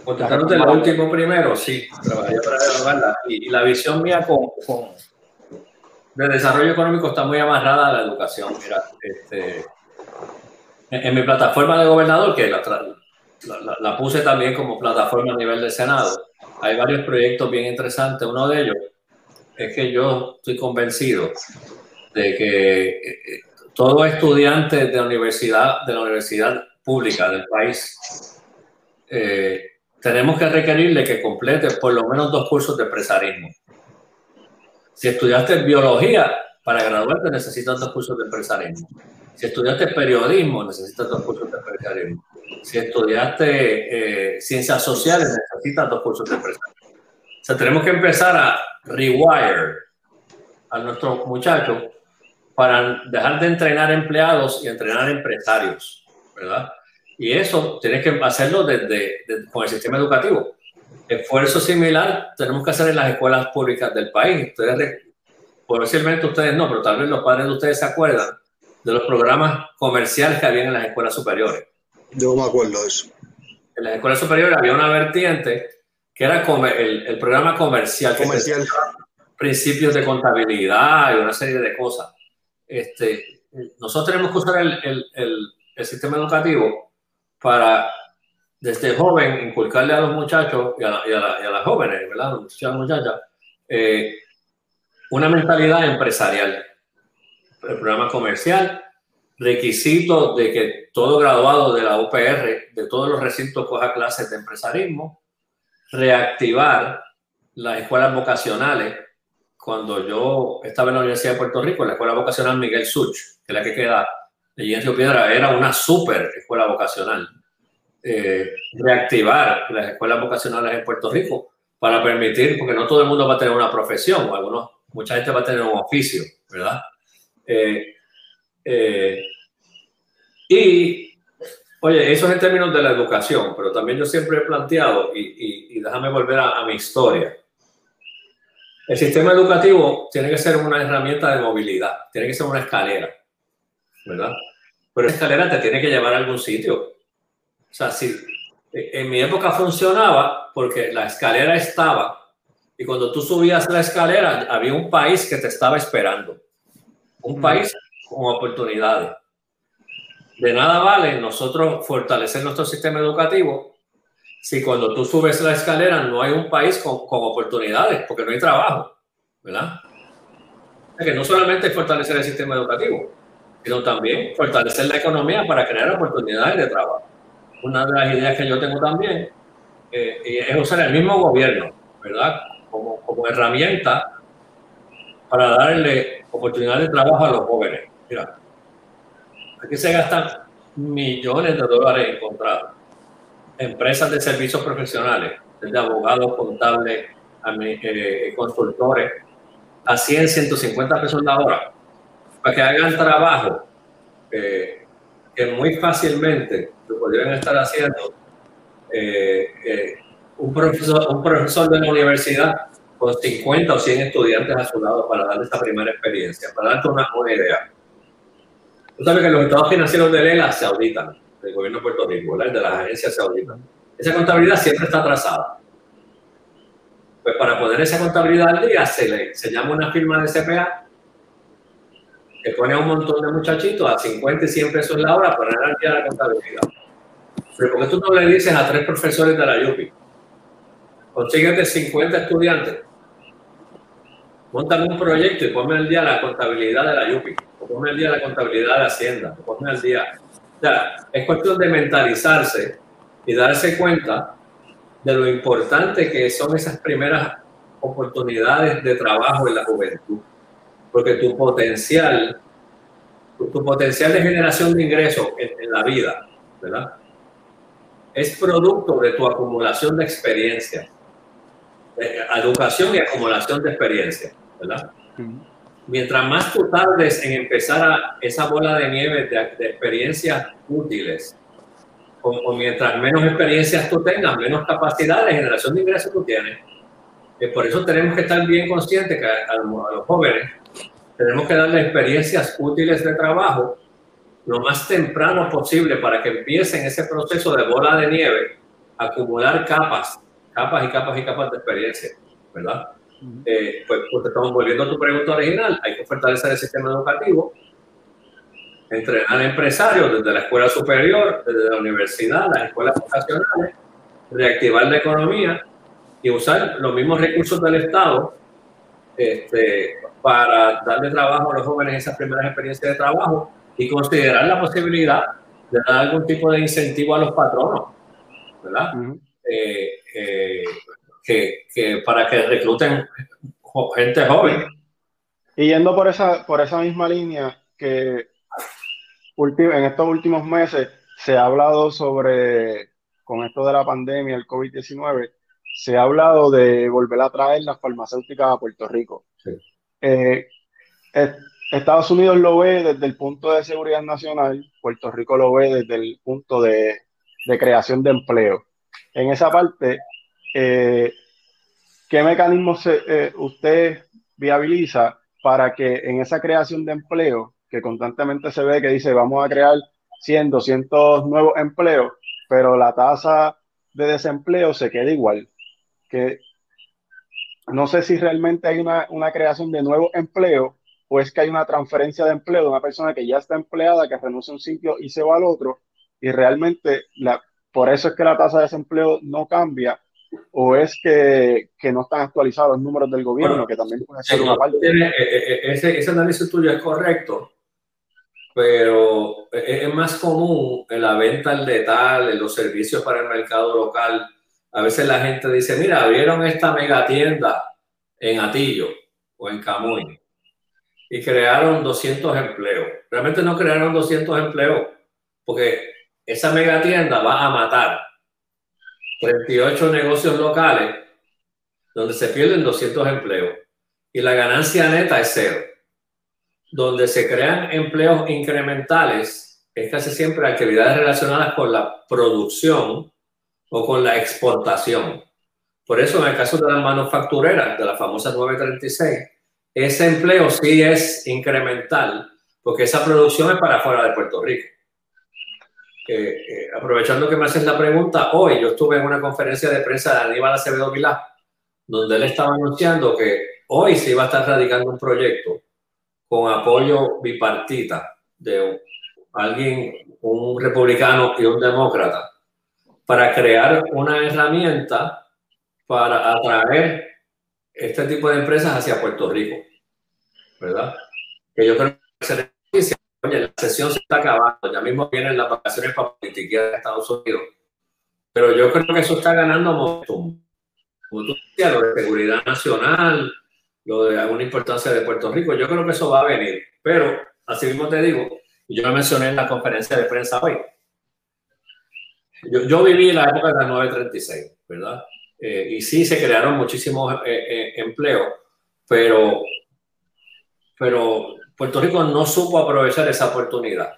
Contestándote lo último primero, sí, trabajaría para derogarla. Y, y la visión mía con, con, de desarrollo económico está muy amarrada a la educación. Mira, este, en, mi plataforma de gobernador, que la, puse también como plataforma a nivel del Senado, hay varios proyectos bien interesantes. Uno de ellos es que yo estoy convencido de que eh, todo estudiante de la universidad, de la universidad pública del país, eh, tenemos que requerirle que complete por lo menos dos cursos de empresarismo. Si estudiaste biología, para graduarte necesitas dos cursos de empresarismo. Si estudiaste periodismo, necesitas dos cursos de empresarismo. Si estudiaste eh, ciencias sociales, necesitas dos cursos de empresarismo. O sea, tenemos que empezar a rewire a nuestros muchachos para dejar de entrenar empleados y entrenar empresarios, ¿verdad? Y eso tienes que hacerlo desde, desde, con el sistema educativo. Esfuerzo similar tenemos que hacer en las escuelas públicas del país. Ustedes, posiblemente ustedes no, pero tal vez los padres de ustedes se acuerdan de los programas comerciales que había en las escuelas superiores. Yo me acuerdo de eso. en la escuela superior había una vertiente que era el, el programa comercial, comercial. principios de contabilidad y una serie de cosas. Este, nosotros tenemos que usar el, el, el sistema educativo para desde joven inculcarle a los muchachos y a, y las jóvenes, ¿verdad? Los muchachos, muchachas, eh, una mentalidad empresarial. El programa comercial, requisito de que todo graduado de la UPR, de todos los recintos, coja clases de empresarismo, reactivar las escuelas vocacionales. Cuando yo estaba en la Universidad de Puerto Rico, la escuela vocacional Miguel Such, que es la que queda allí en Piedra, era una súper escuela vocacional eh, reactivar las escuelas vocacionales en Puerto Rico para permitir, porque no todo el mundo va a tener una profesión, o algunos, mucha gente va a tener un oficio, ¿verdad? Eh, eh, y, oye, eso es en términos de la educación, pero también yo siempre he planteado, y, déjame volver a, a mi historia, el sistema educativo tiene que ser una herramienta de movilidad, tiene que ser una escalera, ¿verdad? Pero esa escalera te tiene que llevar a algún sitio. O sea, si en mi época funcionaba porque la escalera estaba y cuando tú subías la escalera había un país que te estaba esperando. Un país con oportunidades. De nada vale nosotros fortalecer nuestro sistema educativo si cuando tú subes la escalera no hay un país con, oportunidades, porque no hay trabajo, ¿verdad? Es que no solamente fortalecer el sistema educativo, sino también fortalecer la economía para crear oportunidades de trabajo una de las ideas que yo tengo también eh, es usar el mismo gobierno, ¿verdad? Como, como herramienta para darle oportunidad de trabajo a los jóvenes. Mira, aquí se gastan millones de dólares en contratos. Empresas de servicios profesionales, desde abogados, contables, eh, consultores, a 100, 150 pesos la hora, para que hagan trabajo eh, que muy fácilmente lo podrían estar haciendo eh, eh, un, profesor, un profesor de la universidad con 50 o 100 estudiantes a su lado para darle esa primera experiencia, para darte una, buena idea. Tú sabes que los estados financieros de ELA se auditan, del gobierno de Puerto Rico, de las agencias se auditan. Esa contabilidad siempre está atrasada. Pues para poner esa contabilidad al día se, le, se llama una firma de CPA que pone a un montón de muchachitos a 50 y 100 pesos la hora para ganar ya la contabilidad. Pero porque tú no le dices a tres profesores de la YUPI, consíguete 50 estudiantes, montan un proyecto y ponme al día la contabilidad de la YUPI, o ponme al día la contabilidad de Hacienda, o ponme al día. O sea, es cuestión de mentalizarse y darse cuenta de lo importante que son esas primeras oportunidades de trabajo en la juventud porque tu potencial, tu, potencial de generación de ingresos en, la vida, ¿verdad? Es producto de tu acumulación de experiencia, educación y acumulación de experiencia, ¿verdad? Mientras más tú tardes en empezar a esa bola de nieve de, experiencias útiles, o, mientras menos experiencias tú tengas, menos capacidad de generación de ingresos tú tienes. Y por eso tenemos que estar bien conscientes que a los jóvenes tenemos que darle experiencias útiles de trabajo lo más temprano posible para que empiecen ese proceso de bola de nieve, acumular capas, capas y capas y capas de experiencia, ¿verdad? Eh, pues, pues estamos volviendo a tu pregunta original, hay que fortalecer el sistema educativo, entrenar empresarios desde la escuela superior, desde la universidad, las escuelas vocacionales, reactivar la economía y usar los mismos recursos del Estado este, para darle trabajo a los jóvenes esas primeras experiencias de trabajo y considerar la posibilidad de dar algún tipo de incentivo a los patronos, ¿verdad? Eh, eh, que, para que recluten gente joven. Y yendo por esa, por esa misma línea, que en estos últimos meses se ha hablado sobre, con esto de la pandemia, el COVID-19, se ha hablado de volver a traer las farmacéuticas a Puerto Rico. Eh, Estados Unidos lo ve desde el punto de seguridad nacional, Puerto Rico lo ve desde el punto de, creación de empleo. En esa parte, eh, ¿qué mecanismos eh, usted viabiliza para que en esa creación de empleo, que constantemente se ve que dice vamos a crear 100, 200 nuevos empleos, pero la tasa de desempleo se queda igual. Que no sé si realmente hay una, una creación de nuevo empleo o es que hay una transferencia de empleo de una persona que ya está empleada, que renuncia a un sitio y se va al otro, y realmente la, por eso es que la tasa de desempleo no cambia, o es que, que no están actualizados los números del gobierno, que también puede ser una parte. Eh, eh, ese, ese análisis tuyo es correcto, pero es más común en la venta al detalle, en los servicios para el mercado local. A veces la gente dice, mira, abrieron esta mega tienda en Atillo o en Camuy y crearon 200 empleos. Realmente no crearon 200 empleos porque esa mega tienda va a matar 38 negocios locales donde se pierden 200 empleos y la ganancia neta es cero donde se crean empleos incrementales es casi siempre actividades relacionadas con la producción o con la exportación. Por eso en el caso de las manufactureras, de la famosa 936, ese empleo sí es incremental porque esa producción es para fuera de Puerto Rico. Eh, eh, aprovechando que me haces la pregunta, hoy yo estuve en una conferencia de prensa de Aníbal Acevedo Vilá, donde él estaba anunciando que hoy se iba a estar radicando un proyecto con apoyo bipartita de alguien, un republicano y un demócrata, para crear una herramienta para atraer este tipo de empresas hacia Puerto Rico, ¿verdad? Que yo creo que se oye, la sesión se está acabando, ya mismo vienen las vacaciones para política de Estados Unidos, pero yo creo que eso está ganando momentum. Como tú decías, lo de seguridad nacional, lo de alguna importancia de Puerto Rico. Yo creo que eso va a venir, pero así mismo te digo, yo lo mencioné en la conferencia de prensa hoy. Yo, yo viví la época de la 936, ¿verdad? Eh, y sí se crearon muchísimos eh, eh, empleos, pero, pero Puerto Rico no supo aprovechar esa oportunidad.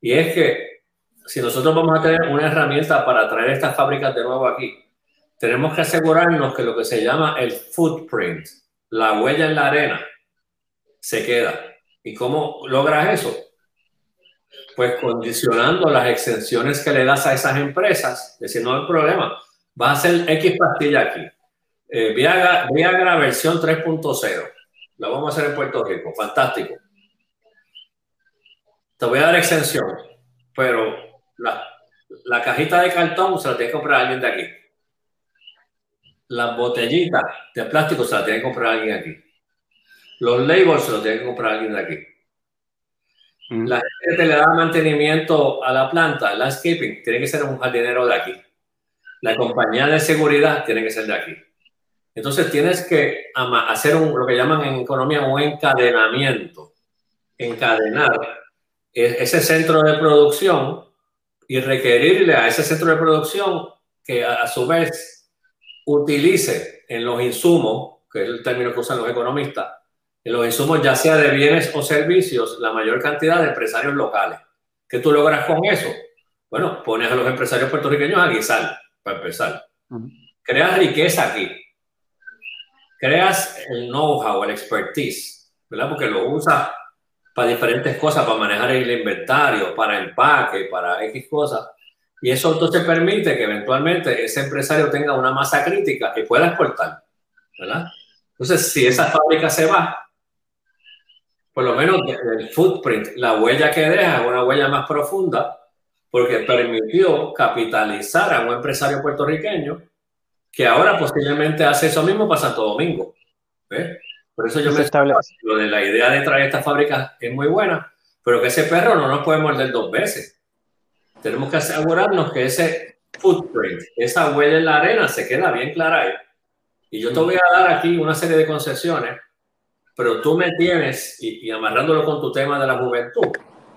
Y es que si nosotros vamos a tener una herramienta para traer estas fábricas de nuevo aquí, tenemos que asegurarnos que lo que se llama el footprint, la huella en la arena se queda. ¿Y cómo logras eso? Pues condicionando las exenciones que le das a esas empresas, decir, no hay problema, va a hacer X pastilla aquí. Eh, Viagra, Viagra versión 3.0, la vamos a hacer en Puerto Rico, fantástico. Te voy a dar exención, pero la, la cajita de cartón se la tiene que comprar alguien de aquí las botellitas de plástico se las tiene que comprar alguien aquí. Los labels se los tiene que comprar alguien de aquí. La gente que le da mantenimiento a la planta, landscaping, tiene que ser un jardinero de aquí. La compañía de seguridad tiene que ser de aquí. Entonces tienes que hacer un, lo que llaman en economía un encadenamiento. Encadenar e-, ese centro de producción y requerirle a ese centro de producción que a su vez utilice en los insumos, que es el término que usan los economistas, en los insumos ya sea de bienes o servicios, la mayor cantidad de empresarios locales. ¿Qué tú logras con eso? Bueno, pones a los empresarios puertorriqueños a guisar, para empezar. Creas riqueza aquí. Creas el know-how, el expertise, ¿verdad? Porque lo usas para diferentes cosas, para manejar el inventario, para empaque, para X cosas. Y eso entonces permite que eventualmente ese empresario tenga una masa crítica y pueda exportar, ¿verdad? Entonces, si esa fábrica se va, por lo menos el footprint, la huella que deja es una huella más profunda, porque permitió capitalizar a un empresario puertorriqueño que ahora posiblemente hace eso mismo para Santo Domingo. ¿ves? Por eso yo me establece. Lo de la idea de traer esta fábrica es muy buena, pero que ese perro no nos puede morder dos veces tenemos que asegurarnos que ese footprint, esa huella en la arena se queda bien clara ahí. Y yo te voy a dar aquí una serie de concesiones, pero tú me tienes, y, amarrándolo con tu tema de la juventud,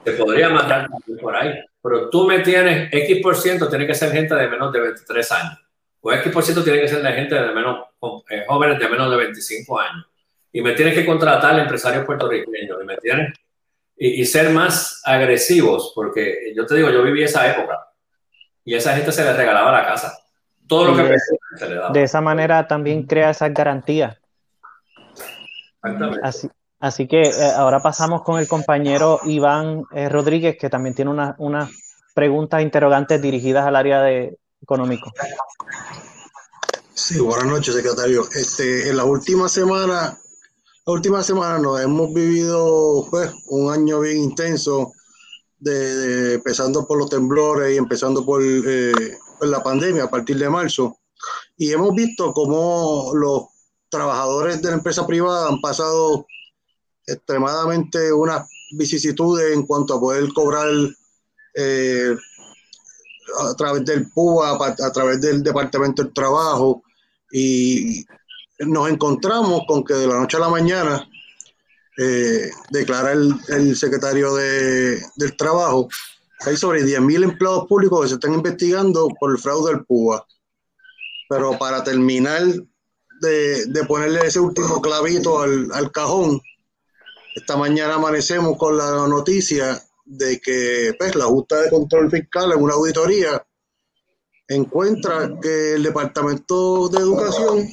te podría amarrar por ahí, pero tú me tienes X por ciento, tiene que ser gente de menos de 23 años, o X por ciento tiene que ser de gente de menos, eh, jóvenes de menos de 25 años, y me tienes que contratar empresarios puertorriqueños, y me tienes y, ser más agresivos, porque yo te digo, yo viví esa época y a esa gente se le regalaba la casa. Todo lo que de, se le daba. De esa manera también crea esas garantías. Así, así que eh, ahora pasamos con el compañero Iván eh, Rodríguez, que también tiene unas una preguntas interrogantes dirigidas al área de económico. Sí, buenas noches, secretario. Este, en la última semana, la última semana nos hemos vivido pues, un año bien intenso, de, empezando por los temblores y empezando por, eh, por la pandemia a partir de marzo. Y hemos visto cómo los trabajadores de la empresa privada han pasado extremadamente unas vicisitudes en cuanto a poder cobrar eh, a través del PUA, a, través del Departamento del Trabajo, y nos encontramos con que de la noche a la mañana eh, declara el, secretario de, del Trabajo hay sobre 10.000 empleados públicos que se están investigando por el fraude del PUA. Pero para terminar de, de ponerle ese último clavito al, al cajón, esta mañana amanecemos con la noticia de que pues, la Junta de Control Fiscal en una auditoría encuentra que el Departamento de Educación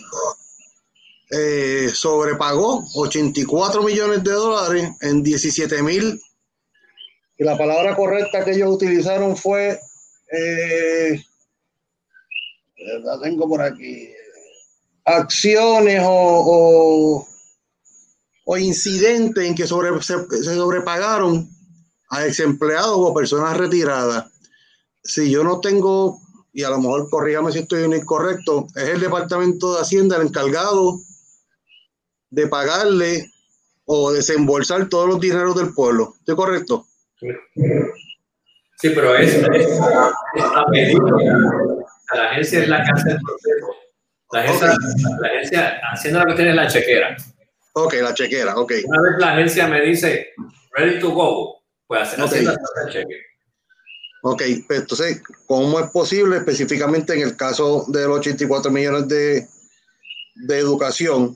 eh, sobrepagó 84 millones de dólares en 17 mil. Y la palabra correcta que ellos utilizaron fue, eh, la tengo por aquí, acciones o, o, incidentes en que sobre, se, sobrepagaron a exempleados o personas retiradas. Si yo no tengo, y a lo mejor corrígame si estoy incorrecto, es el Departamento de Hacienda el encargado de pagarle o desembolsar todos los dineros del pueblo. ¿Estoy correcto? Sí, pero es, es, a La agencia es la casa del proceso. La agencia, la agencia haciendo lo que tiene la chequera. Ok, la chequera, ok. Una vez la agencia me dice, ready to go, Ok, pues entonces, ¿cómo es posible específicamente en el caso de los 84 millones de, de educación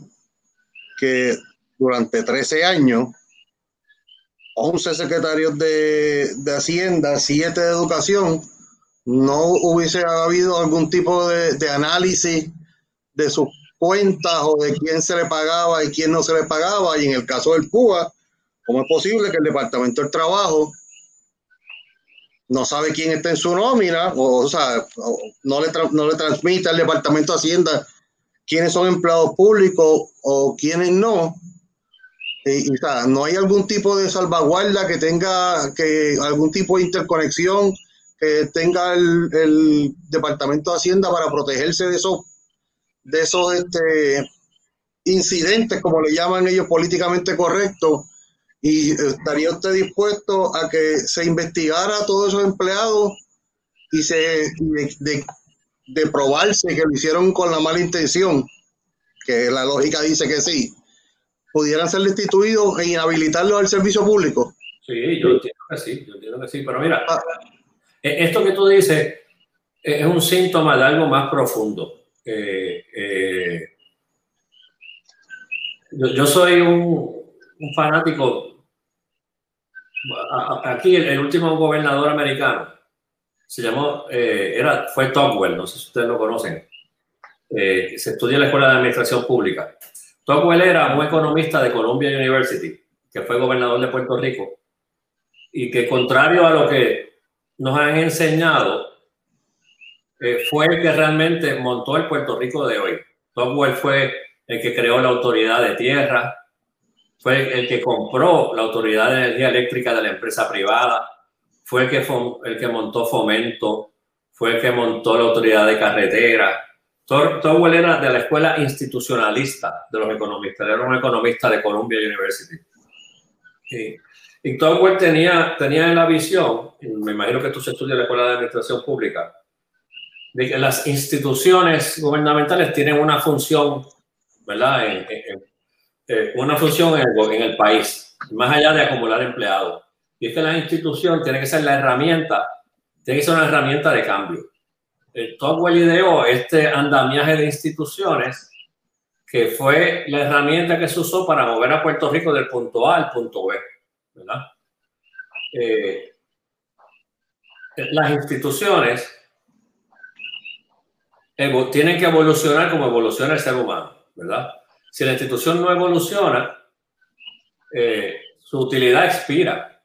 que durante 13 años, 11 secretarios de, de Hacienda, 7 de educación, no hubiese habido algún tipo de, de análisis de sus cuentas o de quién se le pagaba y quién no se le pagaba? Y en el caso del PUA, ¿Cómo es posible que el Departamento del Trabajo no sabe quién está en su nómina o, sea, no, le no le transmite al Departamento de Hacienda quiénes son empleados públicos o quiénes no? Y, o sea, no hay algún tipo de salvaguarda que tenga que algún tipo de interconexión que tenga el, Departamento de Hacienda para protegerse de esos de esos este, incidentes, como le llaman ellos políticamente correctos, ¿Y estaría usted dispuesto a que se investigara a todos esos empleados y se de, de, probarse que lo hicieron con la mala intención, que la lógica dice que sí, pudieran ser destituidos e inhabilitarlos al servicio público? Sí, yo entiendo que sí, yo entiendo que sí, pero mira, ah. e, esto que tú dices es un síntoma de algo más profundo. Eh, eh, yo, soy un, fanático aquí el, último gobernador americano se llamó, eh, era, fue Tocqueville, no sé si ustedes lo conocen, se estudia en la Escuela de Administración Pública. Tocqueville era un economista de Columbia University, que fue gobernador de Puerto Rico, y que contrario a lo que nos han enseñado, eh, fue el que realmente montó el Puerto Rico de hoy. Tocqueville fue el que creó la autoridad de tierra, fue el que compró la Autoridad de Energía Eléctrica de la empresa privada, fue el que, el montó Fomento, fue el que montó la Autoridad de Carretera. Towell era de la escuela institucionalista de los economistas, era un economista de Columbia University. Y, y Towell tenía, tenía la visión, me imagino que tú se estudias la Escuela de Administración Pública, de que las instituciones gubernamentales tienen una función, ¿verdad? En, en, eh, una función en el, en el, país, más allá de acumular empleados. Y es que la institución tiene que ser la herramienta, tiene que ser una herramienta de cambio. El Tocqueville ideó este andamiaje de instituciones que fue la herramienta que se usó para mover a Puerto Rico del punto A al punto B. ¿verdad? Eh, las instituciones tienen que evolucionar como evoluciona el ser humano, ¿verdad? si la institución no evoluciona, eh, su utilidad expira.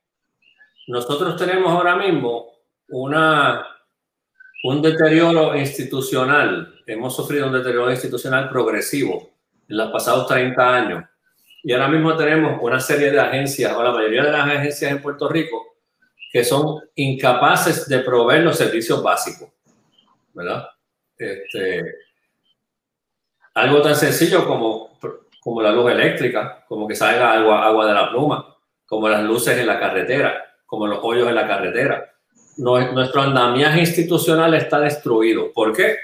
Nosotros tenemos ahora mismo una, un deterioro institucional, hemos sufrido un deterioro institucional progresivo en los pasados 30 años. Y ahora mismo tenemos una serie de agencias, o la mayoría de las agencias en Puerto Rico, que son incapaces de proveer los servicios básicos. ¿Verdad? Este, algo tan sencillo como, como la luz eléctrica, como que salga agua, agua de la pluma, como las luces en la carretera, como los hoyos en la carretera nuestro andamiaje institucional está destruido. ¿Por qué?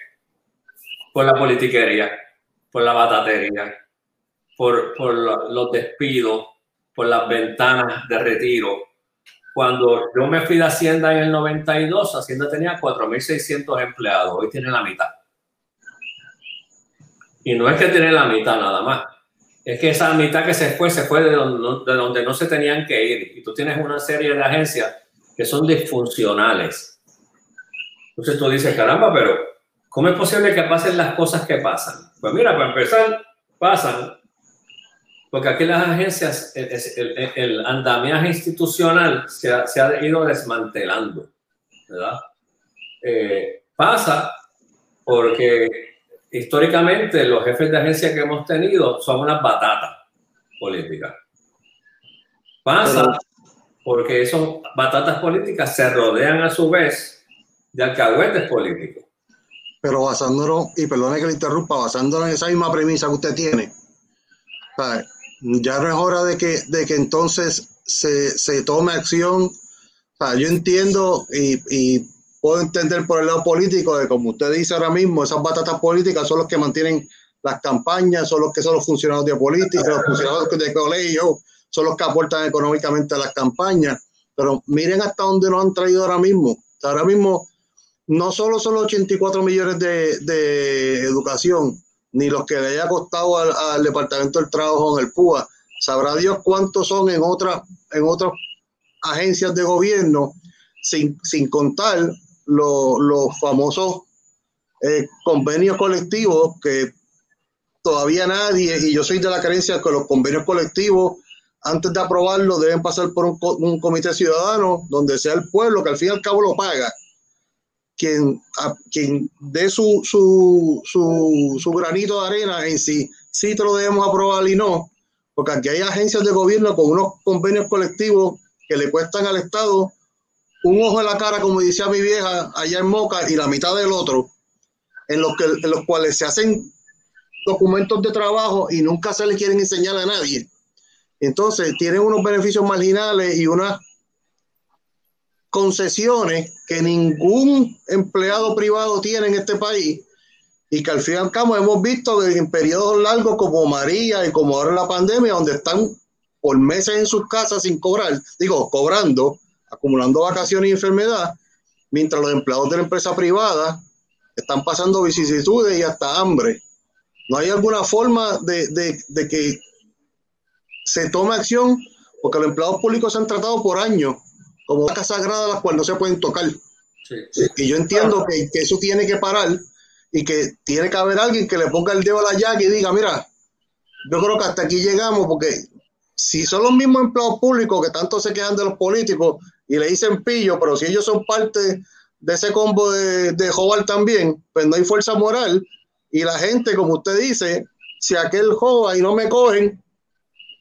Por la politiquería, por la batatería, por, por los despidos, por las ventanas de retiro. Cuando yo me fui de Hacienda en el 92, Hacienda tenía 4.600 empleados, hoy tiene la mitad. Y no es que tiene la mitad nada más, es que esa mitad que se fue, se fue de donde, de donde no se tenían que ir. Y tú tienes una serie de agencias que son disfuncionales. Entonces tú dices, caramba, pero ¿cómo es posible que pasen las cosas que pasan? Pues mira, para empezar, pasan porque aquí las agencias, el, andamiaje institucional se ha, ido desmantelando, ¿verdad? Eh, pasa porque históricamente los jefes de agencia que hemos tenido son unas batatas políticas. Pasa porque esas batatas políticas se rodean a su vez de alcahuetes políticos. Pero basándonos, y perdone que le interrumpa, basándonos en esa misma premisa que usted tiene, ya no es hora de que, de que entonces se, se tome acción. yo entiendo y, y, puedo entender por el lado político de como usted dice ahora mismo, esas batatas políticas son los que mantienen las campañas, son los que son los funcionarios de política, los funcionarios de colegio, son los que aportan económicamente a las campañas. Pero miren hasta dónde nos han traído ahora mismo. Ahora mismo no solo son los 84 millones de, de educación, ni los que le haya costado al, Departamento del Trabajo en el PUA. Sabrá Dios cuántos son en otras, en otras agencias de gobierno, sin, sin contar los famosos eh, convenios colectivos que todavía nadie, y yo soy de la creencia que los convenios colectivos antes de aprobarlo deben pasar por un, comité ciudadano donde sea el pueblo que al fin y al cabo lo paga quien, quien dé su, su, su, granito de arena en si sí te lo debemos aprobar y no, porque aquí hay agencias de gobierno con unos convenios colectivos que le cuestan al Estado un ojo en la cara, como decía mi vieja allá en Moca, y la mitad del otro, en los, que, en los cuales se hacen documentos de trabajo y nunca se le quieren enseñar a nadie. Entonces, tienen unos beneficios marginales y unas concesiones que ningún empleado privado tiene en este país y que al fin y al cabo hemos visto en periodos largos como María y como ahora la pandemia, donde están por meses en sus casas sin cobrar, digo, cobrando, acumulando vacaciones y enfermedad, mientras los empleados de la empresa privada están pasando vicisitudes y hasta hambre. ¿No hay alguna forma de, de, de que se tome acción porque los empleados públicos se han tratado por años como vacas sagradas las cuales no se pueden tocar. Y yo entiendo que, eso tiene que parar y que tiene que haber alguien que le ponga el dedo a la llaga y diga, mira, yo creo que hasta aquí llegamos porque si son los mismos empleados públicos que tanto se quedan de los políticos y le dicen pillo, pero si ellos son parte de ese combo de, de también, pues no hay fuerza moral y la gente, como usted dice, si aquel joda y no me cogen,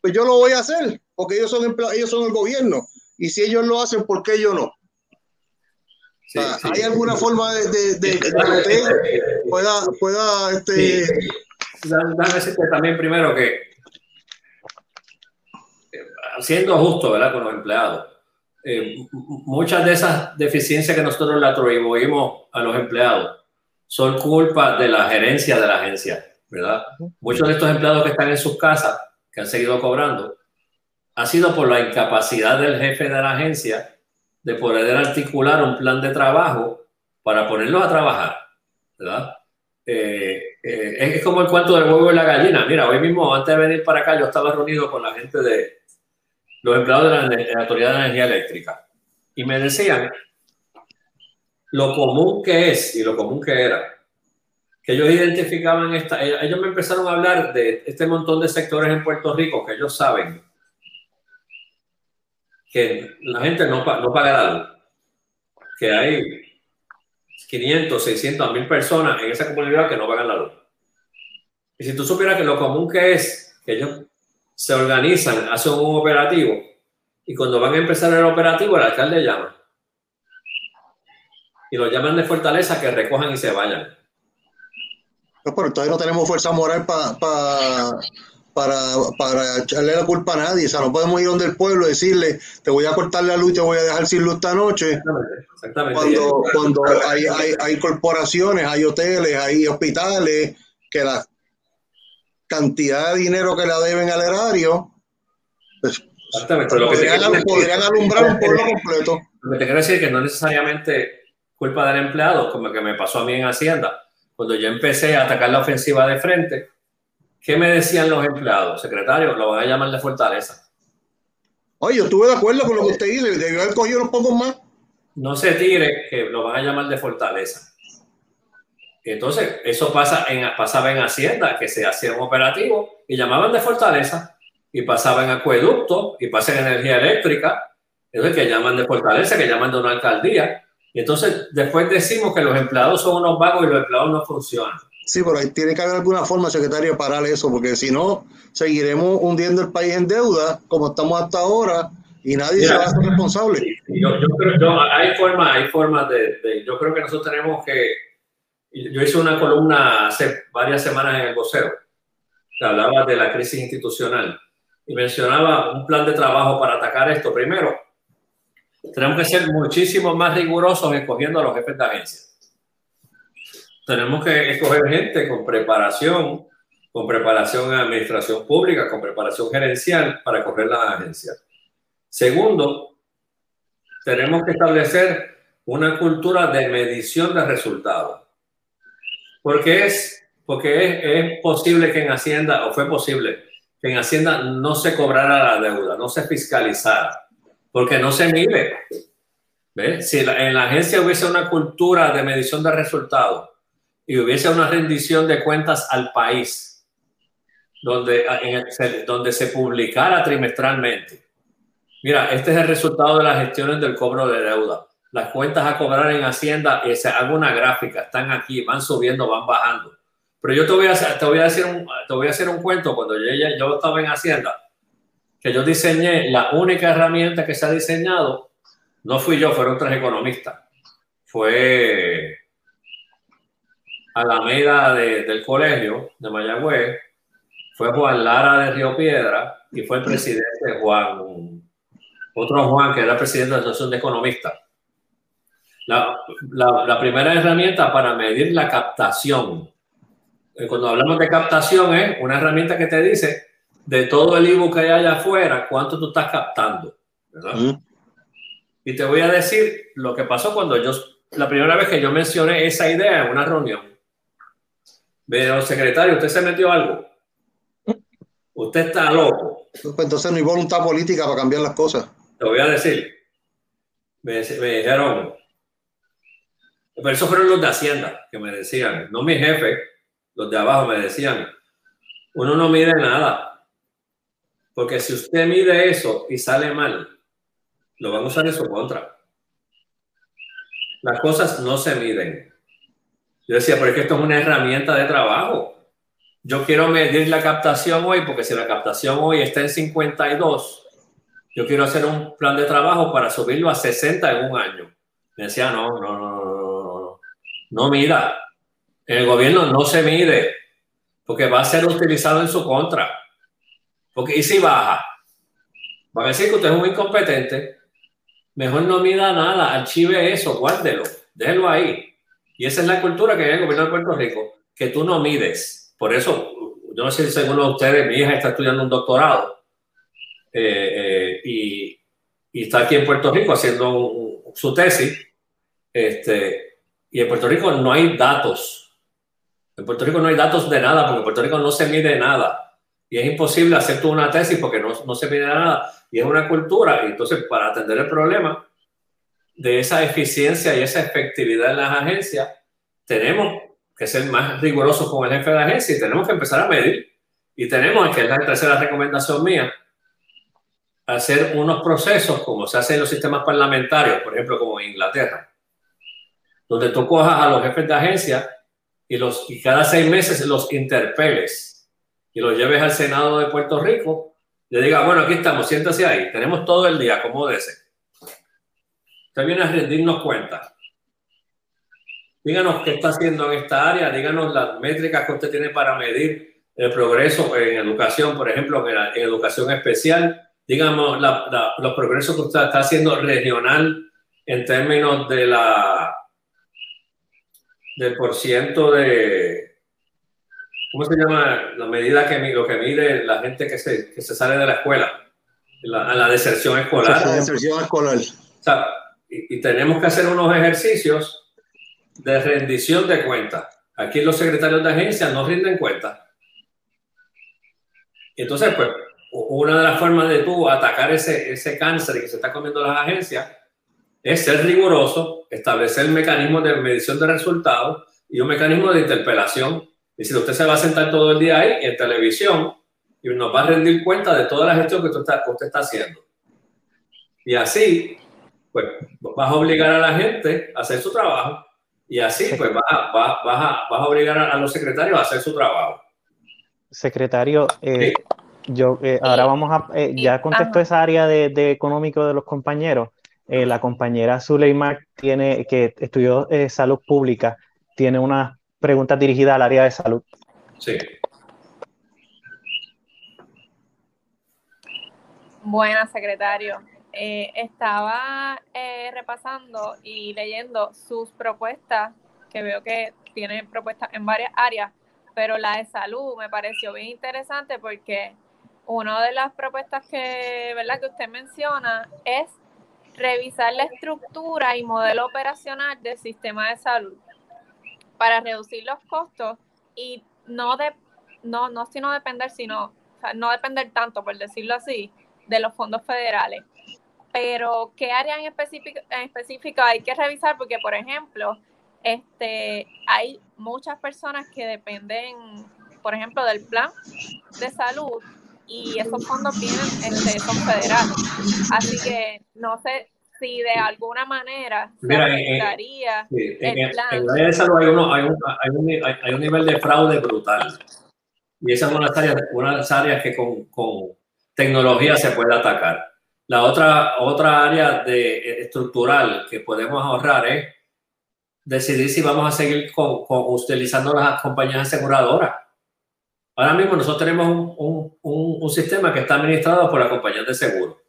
pues yo lo voy a hacer, porque ellos son, ellos son el gobierno. Y si ellos lo hacen, ¿por qué yo no? ¿Hay alguna forma de, que usted pueda, pueda este... Dame decirte también primero que eh, siendo justo ¿verdad? con los empleados, eh, muchas de esas deficiencias que nosotros le atribuimos a los empleados son culpa de la gerencia de la agencia, ¿verdad? Muchos de estos empleados que están en sus casas que han seguido cobrando, ha sido por la incapacidad del jefe de la agencia de poder articular un plan de trabajo para ponerlos a trabajar, ¿verdad? Eh, eh, es como el cuento del huevo y la gallina. Mira, hoy mismo, antes de venir para acá, yo estaba reunido con la gente de los empleados de la, de la Autoridad de Energía Eléctrica y me decían lo común que es y lo común que era que ellos identificaban esta, eh, ellos me empezaron a hablar de este montón de sectores en Puerto Rico que ellos saben que la gente no, no paga la luz, que hay 500, 600, 1000 personas en esa comunidad que no pagan la luz. Y si tú supieras que lo común que es que ellos se organizan, hacen un operativo y cuando van a empezar el operativo el alcalde llama. Y lo llaman de fortaleza que recojan y se vayan. pero todavía no tenemos fuerza moral para para, para echarle la culpa a nadie. O sea, no podemos ir donde el pueblo y decirle, te voy a cortar la luz te voy a dejar sin luz esta noche. Exactamente. Cuando, cuando hay, hay, hay, corporaciones, hay hoteles, hay hospitales, que la cantidad de dinero que le deben al erario, pues, podrían, podrían alumbrar un pueblo completo. Lo que te quiero decir es que no necesariamente culpa del empleado, como que me pasó a mí en Hacienda. Cuando yo empecé a atacar la ofensiva de frente, ¿Qué me decían los empleados? Secretario, lo van a llamar de fortaleza. Oye, yo estuve de acuerdo con lo que usted dice, debió haber cogido unos pocos más. No se tire, que lo van a llamar de fortaleza. Entonces, eso pasa en, pasaba en Hacienda, que se hacía un operativo y llamaban de fortaleza, y pasaba en acueducto, y pasa en energía eléctrica, entonces que llaman de fortaleza, que llaman de una alcaldía. Y entonces, después decimos que los empleados son unos vagos y los empleados no funcionan. Sí, pero ahí tiene que haber alguna forma, secretario, de parar eso, porque si no, seguiremos hundiendo el país en deuda, como estamos hasta ahora, y nadie se va a hacer responsable. Yo, creo, hay formas, hay formas de, yo creo que nosotros tenemos que, yo hice una columna hace varias semanas en el vocero, que hablaba de la crisis institucional, y mencionaba un plan de trabajo para atacar esto. Primero, tenemos que ser muchísimo más rigurosos escogiendo a los jefes de agencia tenemos que escoger gente con preparación, con preparación en administración pública, con preparación gerencial para correr la agencia. Segundo, tenemos que establecer una cultura de medición de resultados. Porque es, porque es, posible que en Hacienda, o fue posible, que en Hacienda no se cobrara la deuda, no se fiscalizara, porque no se mide. Si en la agencia hubiese una cultura de medición de resultados, y hubiese una rendición de cuentas al país, donde, donde se publicara trimestralmente. Mira, este es el resultado de las gestiones del cobro de deuda. Las cuentas a cobrar en Hacienda, y se hago una gráfica, están aquí, van subiendo, van bajando. Pero yo te voy a, te voy a, decir, un, te voy a hacer un cuento. Cuando yo, yo estaba en Hacienda, que yo diseñé la única herramienta que se ha diseñado, no fui yo, fueron tres economistas. Fue Alameda de, del colegio de Mayagüez, fue Juan Lara de Río Piedra y fue el presidente Juan, otro Juan que era presidente de la Asociación de Economistas. La, la, primera herramienta para medir la captación. Eh, cuando hablamos de captación es una herramienta que te dice de todo el ebook que hay allá afuera, cuánto tú estás captando. Y te voy a decir lo que pasó cuando yo, la primera vez que yo mencioné esa idea en una reunión. Pero, secretario, ¿usted se metió algo? Usted está loco. Pues entonces no hay voluntad política para cambiar las cosas. Te voy a decir. Me, dijeron, pero esos fueron los de Hacienda que me decían, no mi jefe, los de abajo me decían, uno no mide nada. Porque si usted mide eso y sale mal, lo van a usar en su contra. Las cosas no se miden. Yo decía, pero es que esto es una herramienta de trabajo. Yo quiero medir la captación hoy, porque si la captación hoy está en 52, yo quiero hacer un plan de trabajo para subirlo a 60 en un año. Me decía, no, no, no, no, no, no, no mira. El gobierno no se mide, porque va a ser utilizado en su contra. Porque, ¿y si baja? Va a decir que usted es un incompetente. Mejor no mida nada, archive eso, guárdelo, déjelo ahí. Y esa es la cultura que hay en el gobierno de Puerto Rico, que tú no mides. Por eso, yo no sé si alguno de ustedes, mi hija está estudiando un doctorado eh, eh, y, y, está aquí en Puerto Rico haciendo su tesis. Este, y en Puerto Rico no hay datos. En Puerto Rico no hay datos de nada, porque en Puerto Rico no se mide nada. Y es imposible hacer tú una tesis porque no, no se mide nada. Y es una cultura. Y entonces, para atender el problema, de esa eficiencia y esa efectividad en las agencias, tenemos que ser más rigurosos con el jefe de agencia y tenemos que empezar a medir. Y tenemos, que es la tercera recomendación mía, hacer unos procesos como se hace en los sistemas parlamentarios, por ejemplo, como en Inglaterra, donde tú cojas a los jefes de agencia y, los, y cada seis meses los interpeles y los lleves al Senado de Puerto Rico, le diga, bueno, aquí estamos, siéntase ahí, tenemos todo el día, acomódese. Usted viene a rendirnos cuenta. Díganos qué está haciendo en esta área, díganos las métricas que usted tiene para medir el progreso en educación, por ejemplo, en, educación especial, díganos los progresos que usted está haciendo regional en términos de la del por ciento de, ¿cómo se llama? La medida que lo que mide la gente que se, que se sale de la escuela, la, la deserción escolar. La deserción escolar. O sea, y, y, tenemos que hacer unos ejercicios de rendición de cuentas. Aquí los secretarios de agencia no rinden cuentas. Entonces, pues, una de las formas de tú atacar ese, ese cáncer que se está comiendo las agencias es ser riguroso, establecer mecanismos de medición de resultados y un mecanismo de interpelación. Es decir, usted se va a sentar todo el día ahí en televisión y nos va a rendir cuenta de toda la gestión que usted está, usted está haciendo. Y así, pues, vas a obligar a la gente a hacer su trabajo y así, pues, vas a, vas, a, vas a obligar a, los secretarios a hacer su trabajo. Secretario, eh, yo eh, ahora vamos a, eh, ya contestó esa área de, de económico de los compañeros. Eh, la compañera Zuleimar tiene, que estudió eh, salud pública, tiene una pregunta dirigida al área de salud. Sí. Buenas, secretario. Eh, estaba repasando y leyendo sus propuestas, que veo que tiene propuestas en varias áreas, pero la de salud me pareció bien interesante porque una de las propuestas que, ¿verdad? que usted menciona es revisar la estructura y modelo operacional del sistema de salud para reducir los costos y no de no no sino depender sino no depender tanto por decirlo así de los fondos federales pero qué área en específico en específico hay que revisar porque por ejemplo este hay muchas personas que dependen por ejemplo del plan de salud y esos fondos vienen este, son federales. Así que no sé si de alguna manera se Mira, afectaría el plan. En, la de salud hay, uno, hay, un, hay, un, hay, un, nivel de fraude brutal. Y esa es una de las áreas, que con, con, tecnología se puede atacar. La otra, otra área de, eh, estructural que podemos ahorrar es decidir si vamos a seguir con, con utilizando las compañías aseguradoras Ahora mismo nosotros tenemos un, un, un, sistema que está administrado por las compañías de seguro,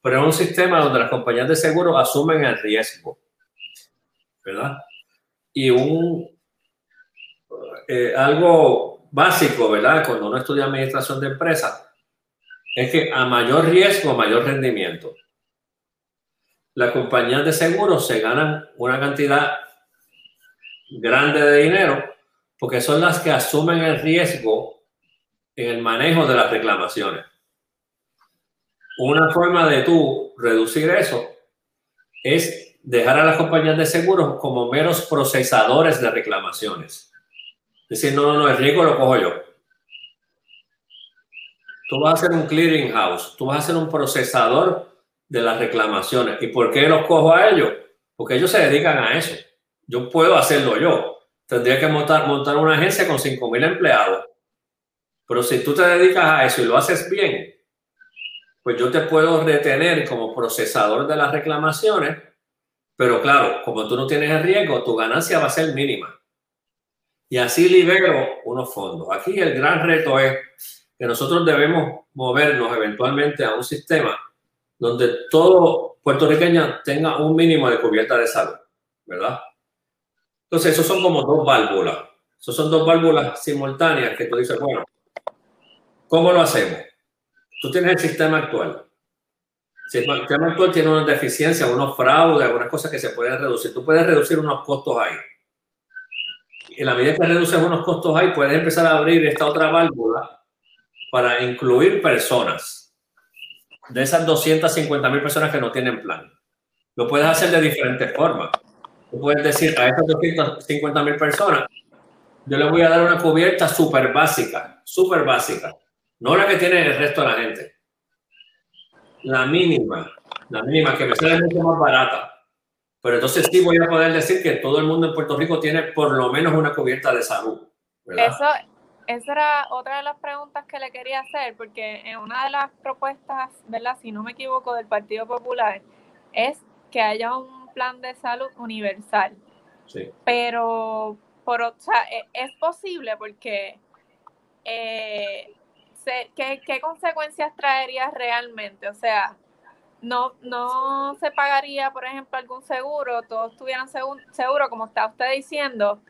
pero es un sistema donde las compañías de seguro asumen el riesgo, ¿verdad? Y un, eh, algo básico, ¿verdad? Cuando uno estudia administración de empresas, es que a mayor riesgo, mayor rendimiento. Las compañías de seguro se ganan una cantidad grande de dinero porque son las que asumen el riesgo en el manejo de las reclamaciones. Una forma de tú reducir eso es dejar a las compañías de seguros como meros procesadores de reclamaciones. Decir, no, no, no, el riesgo lo cojo yo. Tú vas a ser un clearing house, tú vas a ser un procesador de las reclamaciones. ¿Y por qué los cojo a ellos? Porque ellos se dedican a eso. Yo puedo hacerlo yo. Tendría que montar, montar una agencia con 5.000 empleados pero si tú te dedicas a eso y lo haces bien, pues yo te puedo retener como procesador de las reclamaciones, pero claro, como tú no tienes el riesgo, tu ganancia va a ser mínima. Y así libero unos fondos. Aquí el gran reto es que nosotros debemos movernos eventualmente a un sistema donde todo puertorriqueño tenga un mínimo de cubierta de salud, ¿verdad? Entonces, esos son como dos válvulas. Esos son dos válvulas simultáneas que tú dices, bueno, ¿Cómo lo hacemos? Tú tienes el sistema actual. el sistema actual tiene una deficiencia, unos fraudes, algunas cosas que se pueden reducir. Tú puedes reducir unos costos ahí. En la medida que reduces unos costos ahí, puedes empezar a abrir esta otra válvula para incluir personas. De esas 250 mil personas que no tienen plan. Lo puedes hacer de diferentes formas. Tú puedes decir a esas 250 mil personas, yo les voy a dar una cubierta súper básica, súper básica no la que tiene el resto de la gente. La mínima, la mínima que me sale mucho más barata. Pero entonces sí voy a poder decir que todo el mundo en Puerto Rico tiene por lo menos una cubierta de salud. Eso, esa era otra de las preguntas que le quería hacer, porque en una de las propuestas, ¿verdad? Si no me equivoco, del Partido Popular, es que haya un plan de salud universal. Sí. Pero, por, o sea, e, es posible porque eh, ¿qué, ¿qué, consecuencias traería realmente? O sea, no, no se pagaría, por ejemplo, algún seguro, todos tuvieran seguro, como está usted diciendo,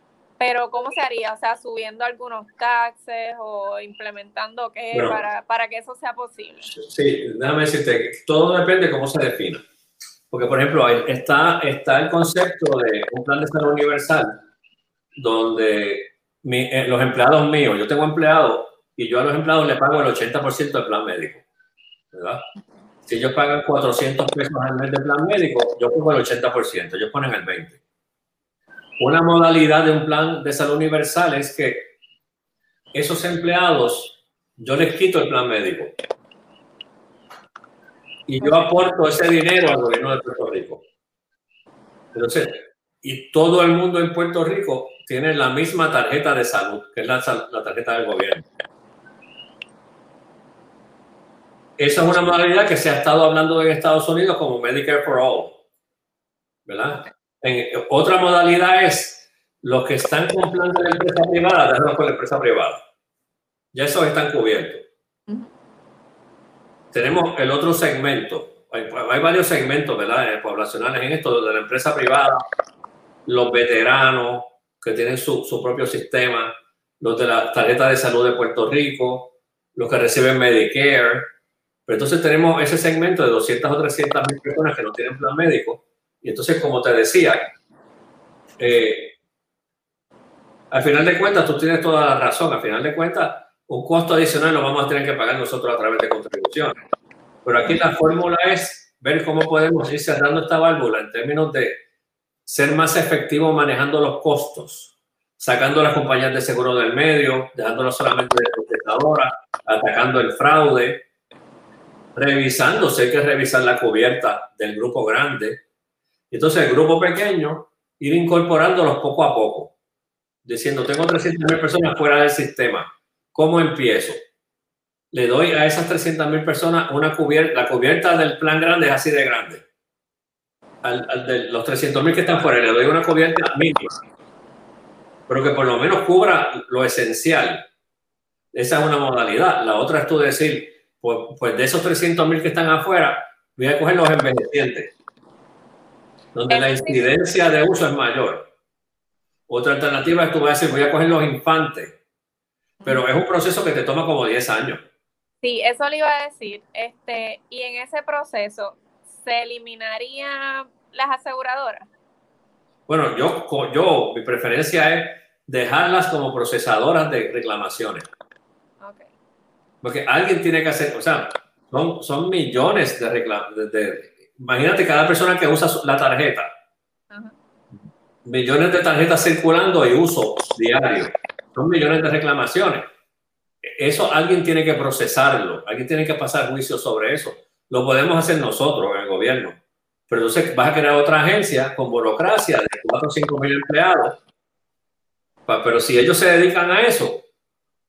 pero ¿cómo se haría? O sea, subiendo algunos taxes o implementando qué para, para que eso sea posible. Sí, déjame decirte, todo depende de cómo se defina. Porque, por ejemplo, está, está el concepto de un plan de salud universal, donde eh, los empleados míos, yo tengo empleados y yo a los empleados les pago el 80% del plan médico, ¿verdad? Si ellos pagan 400 pesos al mes de plan médico, yo pongo el 80%, ellos ponen el 20%. Una modalidad de un plan de salud universal es que esos empleados, yo les quito el plan médico y yo aporto ese dinero al gobierno de Puerto Rico. Entonces, y todo el mundo en Puerto Rico tiene la misma tarjeta de salud, que es la, la tarjeta del gobierno. Esa es una modalidad que se ha estado hablando en Estados Unidos como Medicare for All. ¿Verdad? Otra modalidad es los que están con plan de la empresa privada, dejarlos con la empresa privada. Ya esos están cubiertos. Tenemos el otro segmento. Hay, varios segmentos, ¿verdad? Eh, poblacionales en esto, de la empresa privada, los veteranos que tienen su, su propio sistema, los de la tarjeta de salud de Puerto Rico, los que reciben Medicare, pero entonces tenemos ese segmento de 200 o 300 mil personas que no tienen plan médico. Y entonces, como te decía, eh, al final de cuentas, tú tienes toda la razón. Al final de cuentas, un costo adicional lo vamos a tener que pagar nosotros a través de contribuciones. Pero aquí la fórmula es ver cómo podemos ir cerrando esta válvula en términos de ser más efectivos manejando los costos, sacando las compañías de seguro del medio, dejándolo solamente de protectadora, atacando el fraude, revisando, sé que revisar la cubierta del grupo grande. Entonces, el grupo pequeño, ir incorporándolos poco a poco, diciendo, tengo 300 mil personas fuera del sistema, ¿cómo empiezo? Le doy a esas 300 mil personas una cubierta, la cubierta del plan grande es así de grande. Al, de los 300 mil que están fuera, le doy una cubierta mínima, pero que por lo menos cubra lo esencial. Esa es una modalidad. La otra es tú decir, pues, pues, de esos 300 mil que están afuera, voy a coger los envejecientes, donde la incidencia de uso es mayor. Otra alternativa es tú vas a decir, voy a coger los infantes, pero es un proceso que te toma como 10 años. Sí, eso le iba a decir. Este, y en ese proceso, ¿se eliminarían las aseguradoras? Bueno, yo, yo, mi preferencia es dejarlas como procesadoras de reclamaciones. Porque alguien tiene que hacer, o sea, son, son millones de reclamos. Imagínate cada persona que usa la tarjeta. Millones de tarjetas circulando y uso diario. Son millones de reclamaciones. Eso alguien tiene que procesarlo, alguien tiene que pasar juicio sobre eso. Lo podemos hacer nosotros en el gobierno. Pero entonces vas a crear otra agencia con burocracia de 4 o 5 mil empleados. Pero si ellos se dedican a eso,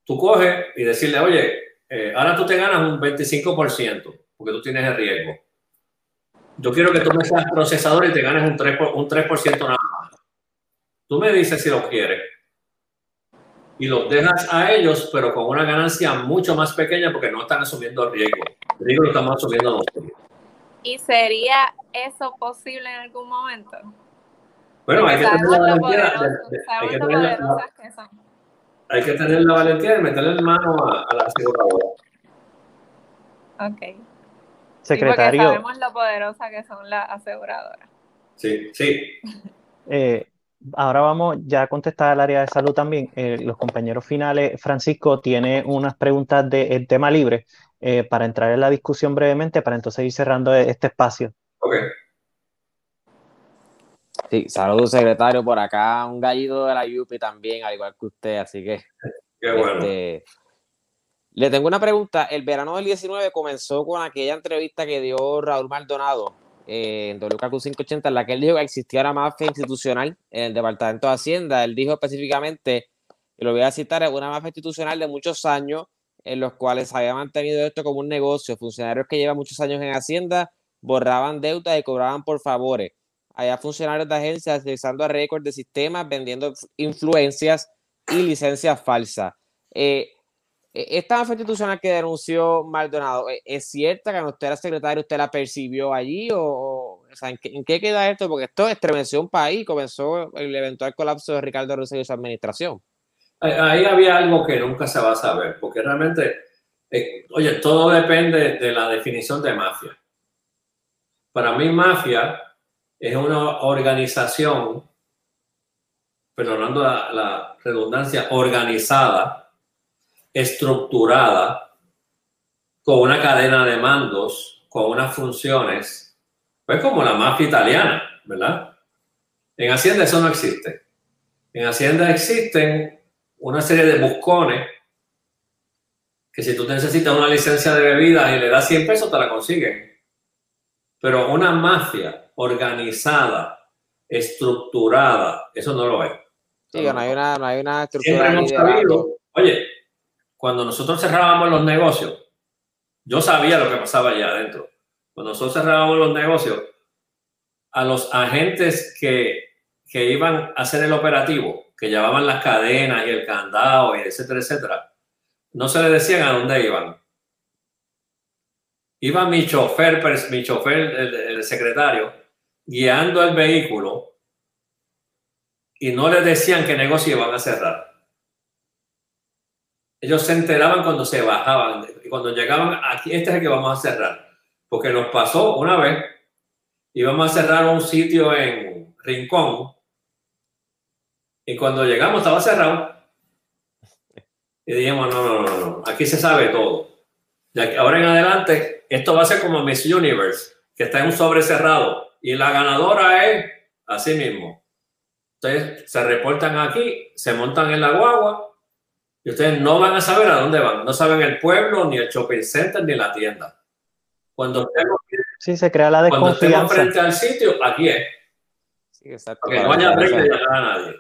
tú coges y decirle, oye, eh, ahora tú te ganas un 25% porque tú tienes el riesgo. Yo quiero que tú me seas procesador y te ganes un 3%, un 3 nada más. Tú me dices si lo quieres. Y los dejas a ellos, pero con una ganancia mucho más pequeña porque no están asumiendo el riesgo. El riesgo lo estamos asumiendo nosotros. ¿Y sería eso posible en algún momento? Bueno, hay que tener la valentía. hay que tener la, hay que tener la valentía de meterle en mano a, la aseguradora. Ok. Secretario. Sí, sabemos lo poderosa que son las aseguradoras. Sí, sí. Eh, ahora vamos ya a contestar al área de salud también. Eh, los compañeros finales, Francisco tiene unas preguntas del tema libre eh, para entrar en la discusión brevemente, para entonces ir cerrando este espacio. Ok. Sí, saludos secretario por acá, un gallito de la Yupi también, al igual que usted, así que... Qué bueno. Este, le tengo una pregunta. El verano del 19 comenzó con aquella entrevista que dio Raúl Maldonado eh, en WKQ 580, en la que él dijo que existía una mafia institucional en el Departamento de Hacienda. Él dijo específicamente, y lo voy a citar, una mafia institucional de muchos años en los cuales había mantenido esto como un negocio. Funcionarios que llevan muchos años en Hacienda borraban deudas y cobraban por favores. Había funcionarios de agencias utilizando récords de sistemas, vendiendo influencias y licencias falsas. Eh, esta mafia institucional que denunció Maldonado, ¿e, ¿es cierta que usted era secretario usted la percibió allí? ¿O, ¿en, qué, queda esto? Porque esto estremeció un país, comenzó el eventual colapso de Ricardo Rosselló y su administración. Ahí había algo que nunca se va a saber, porque realmente, eh, oye, todo depende de la definición de mafia. Para mí, mafia es una organización, perdonando la redundancia, organizada estructurada, con una cadena de mandos, con unas funciones, pues como la mafia italiana, ¿verdad? En Hacienda eso no existe. En Hacienda existen una serie de buscones que si tú necesitas una licencia de bebida y le das 100 pesos, te la consiguen. Pero una mafia organizada, estructurada, eso no lo es. Sí, no, hay una, no hay una estructura. oye, cuando nosotros cerrábamos los negocios, yo sabía lo que pasaba allá adentro. Cuando nosotros cerrábamos los negocios, a los agentes que, que iban a hacer el operativo, que llevaban las cadenas y el candado, y etcétera, etcétera, no se les decían a dónde iban. Iba mi chofer, mi chofer, el, el secretario, guiando el vehículo y no les decían qué negocio iban a cerrar ellos se enteraban cuando se bajaban. Cuando llegaban, aquí este es el que vamos a cerrar. Porque nos pasó una vez, íbamos a cerrar un sitio en Rincón. Y cuando llegamos estaba cerrado. Y dijimos, no, no, no, no, aquí se sabe todo. Que ahora en adelante, esto va a ser como Miss Universe, que está en un sobre cerrado. Y la ganadora es así mismo. Entonces se reportan aquí, se montan en la guagua y ustedes no van a saber a dónde van. No saben el pueblo, ni el shopping center, ni la tienda. Cuando estemos, sí, se crea la desconfianza. Cuando estemos frente al sitio, aquí es. Sí, exacto. no haya a nadie.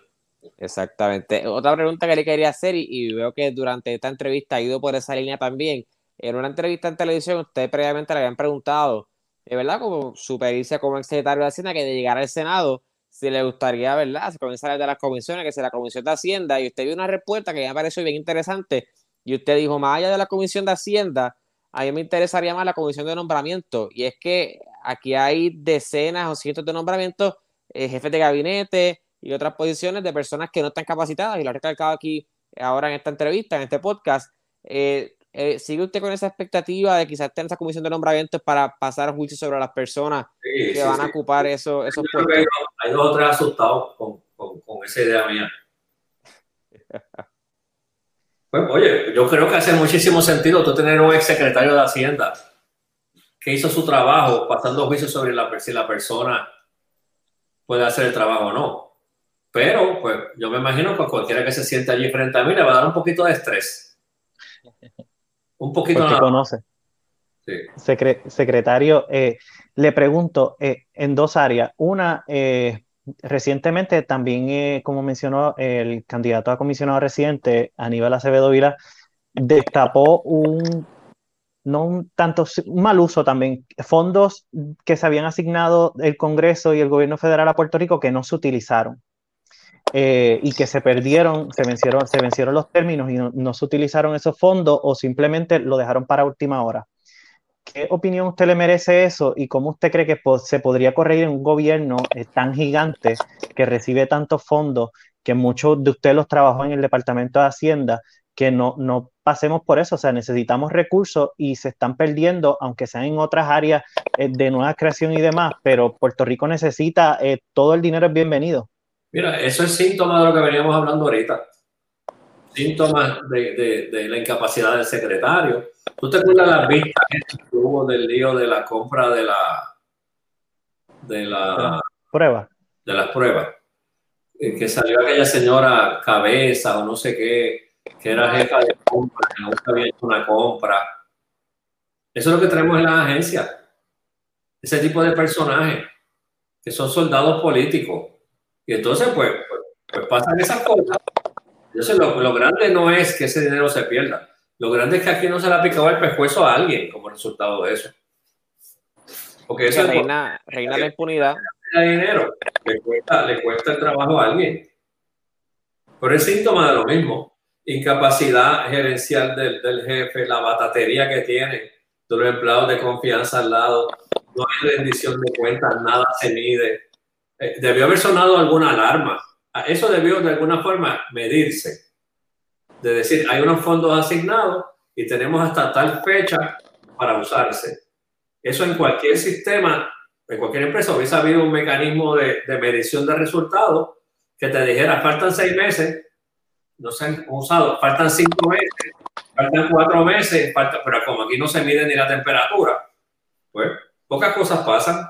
Exactamente. Otra pregunta que le quería hacer, y, veo que durante esta entrevista ha ido por esa línea también. En una entrevista en televisión, usted previamente le habían preguntado, de verdad, como su pericia como ex secretario de Hacienda, que de llegar al Senado, si le gustaría, ¿verdad? Comenzar de las comisiones, que es la Comisión de Hacienda, y usted vio una respuesta que me pareció bien interesante, y usted dijo, más allá de la Comisión de Hacienda, a mí me interesaría más la Comisión de Nombramiento, y es que aquí hay decenas o cientos de nombramientos, eh, jefes de gabinete y otras posiciones de personas que no están capacitadas, y lo ha recalcado aquí ahora en esta entrevista, en este podcast. Eh, eh, ¿Sigue usted con esa expectativa de quizás tener esa comisión de nombramientos para pasar juicio sobre las personas que van a ocupar esos, esos puestos? Hay dos o tres asustados con, con, esa idea mía. Pues, oye, yo creo que hace muchísimo sentido tú tener un ex secretario de Hacienda que hizo su trabajo pasando juicio sobre la, si la persona puede hacer el trabajo o no. Pero, pues, yo me imagino que cualquiera que se siente allí frente a mí le va a dar un poquito de estrés. Un poquito Porque conoce. Sí. secretario, eh, le pregunto eh, en dos áreas. Una, eh, recientemente también, como mencionó el candidato a comisionado residente, Aníbal Acevedo Vila, destapó un, no un tanto, un mal uso también, fondos que se habían asignado el Congreso y el gobierno federal a Puerto Rico que no se utilizaron. Eh, y que se perdieron, se vencieron, se vencieron los términos y no, se utilizaron esos fondos o simplemente lo dejaron para última hora. ¿Qué opinión usted le merece eso y cómo usted cree que se podría corregir en un gobierno eh, tan gigante que recibe tantos fondos, que muchos de ustedes los trabajó en el Departamento de Hacienda, que no, no pasemos por eso? O sea, necesitamos recursos y se están perdiendo, aunque sean en otras áreas eh, de nueva creación y demás, pero Puerto Rico necesita, todo el dinero es bienvenido. Mira, eso es síntoma de lo que veníamos hablando ahorita. Síntomas de, la incapacidad del secretario. ¿Tú te acuerdas las vistas que hubo del lío de la compra de la de la prueba? De las pruebas. Eh, que salió aquella señora cabeza o no sé qué, que era jefa de compra, que nunca había hecho una compra. Eso es lo que tenemos en la agencia. ese tipo de personajes que son soldados políticos. Y entonces, pues, pues, pues pasan esas cosas. Entonces, lo, lo, grande no es que ese dinero se pierda. Lo grande es que aquí no se le ha picado el pescuezo a alguien como resultado de eso. Porque eso reina, reina la impunidad. Dinero, le cuesta, le cuesta el trabajo a alguien. Pero es síntoma de lo mismo. Incapacidad gerencial del, del jefe, la batatería que tiene, de los empleados de confianza al lado, no hay rendición de cuentas, nada se mide. Eh, debió haber sonado alguna alarma. Eso debió de alguna forma medirse. De decir, hay unos fondos asignados y tenemos hasta tal fecha para usarse. Eso en cualquier sistema, en cualquier empresa, hubiese habido un mecanismo de, de medición de resultados que te dijera, faltan seis meses, no se han usado, faltan cinco meses, faltan cuatro meses, falta, pero como aquí no se mide ni la temperatura, pues pocas cosas pasan.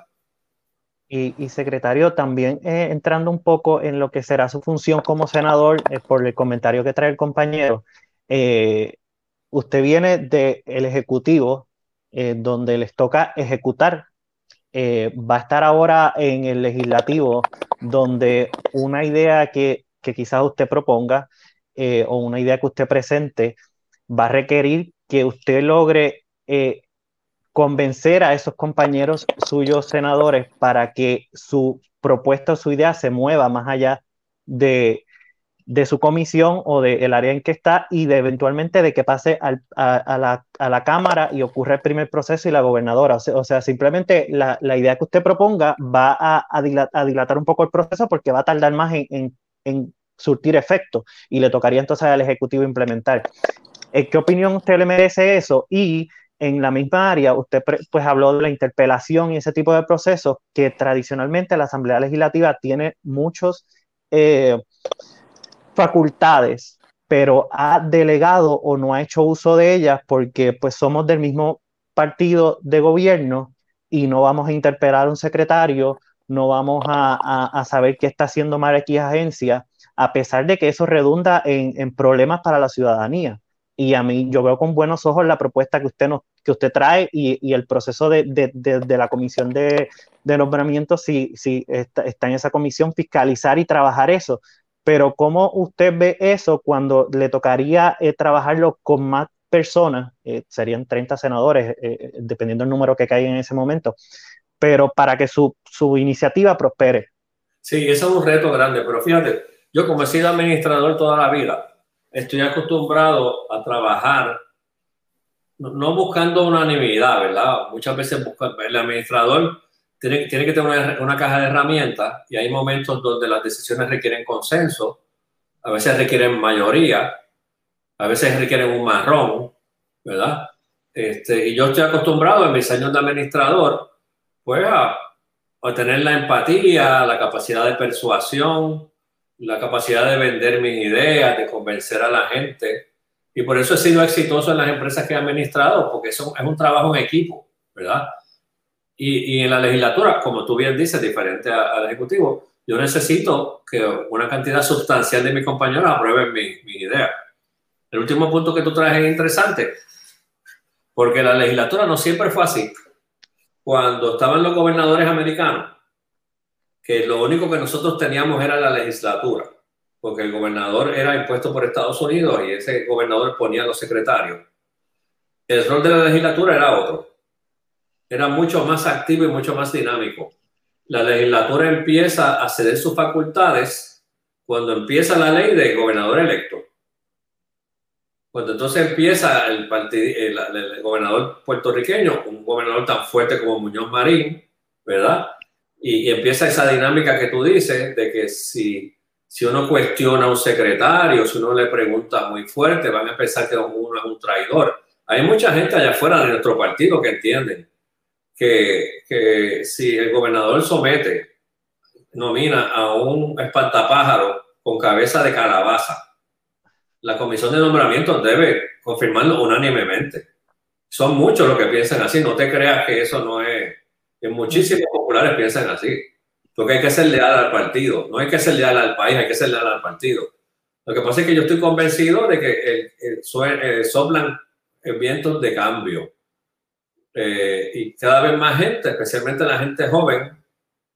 Y, secretario, también eh, entrando un poco en lo que será su función como senador, eh, por el comentario que trae el compañero, eh, usted viene del Ejecutivo, donde les toca ejecutar. Va a estar ahora en el Legislativo, donde una idea que, que quizás usted proponga o una idea que usted presente va a requerir que usted logre convencer a esos compañeros suyos senadores para que su propuesta o su idea se mueva más allá de, de su comisión o del área en que está y de eventualmente de que pase a, la, a, la, Cámara y ocurra el primer proceso y la gobernadora. O sea, simplemente la, la, idea que usted proponga va a, dilatar un poco el proceso porque va a tardar más en, en, en surtir efecto y le tocaría entonces al Ejecutivo implementar. Eh, ¿Qué opinión usted le merece eso? Y en la misma área, usted pues habló de la interpelación y ese tipo de procesos que tradicionalmente la Asamblea Legislativa tiene muchos eh, facultades, pero ha delegado o no ha hecho uso de ellas porque pues somos del mismo partido de gobierno y no vamos a interpelar a un secretario, no vamos a, a, a saber qué está haciendo mal aquí agencia, a pesar de que eso redunda en, en problemas para la ciudadanía. Y a mí yo veo con buenos ojos la propuesta que usted, nos, que usted trae y, y el proceso de, de, de, de, la comisión de, nombramiento, si, si está, está, en esa comisión, fiscalizar y trabajar eso. Pero ¿cómo usted ve eso cuando le tocaría eh, trabajarlo con más personas? Eh, serían 30 senadores, eh, dependiendo del número que caiga en ese momento, pero para que su, su iniciativa prospere. Sí, eso es un reto grande, pero fíjate, yo como he sido administrador toda la vida, estoy acostumbrado a trabajar no buscando unanimidad, ¿verdad? Muchas veces busca, el administrador tiene, tiene que tener una, una, caja de herramientas y hay momentos donde las decisiones requieren consenso, a veces requieren mayoría, a veces requieren un marrón, ¿verdad? Este, y yo estoy acostumbrado en mis años de administrador, pues a, a tener la empatía, la capacidad de persuasión, la capacidad de vender mis ideas, de convencer a la gente. Y por eso he sido exitoso en las empresas que he administrado, porque eso es un trabajo en equipo, ¿verdad? Y, y en la legislatura, como tú bien dices, diferente al Ejecutivo, yo necesito que una cantidad sustancial de mis compañeros aprueben mi, mi idea. El último punto que tú traes es interesante, porque la legislatura no siempre fue así. Cuando estaban los gobernadores americanos, que lo único que nosotros teníamos era la legislatura, porque el gobernador era impuesto por Estados Unidos y ese gobernador ponía a los secretarios. El rol de la legislatura era otro, era mucho más activo y mucho más dinámico. La legislatura empieza a ceder sus facultades cuando empieza la ley de gobernador electo. Cuando entonces empieza el, el, el, gobernador puertorriqueño, un gobernador tan fuerte como Muñoz Marín, ¿verdad? Y, y, empieza esa dinámica que tú dices de que si, si uno cuestiona a un secretario, si uno le pregunta muy fuerte, van a pensar que uno es un traidor. Hay mucha gente allá afuera de nuestro partido que entienden que, que si el gobernador somete, nomina a un espantapájaro con cabeza de calabaza, la comisión de nombramiento debe confirmarlo unánimemente. Son muchos los que piensan así, no te creas que eso no es que muchísimos populares piensan así. Porque hay que ser leal al partido, no hay que ser leal al país, hay que ser leal al partido. Lo que pasa es que yo estoy convencido de que el soplan vientos de cambio. eh, y cada vez más gente, especialmente la gente joven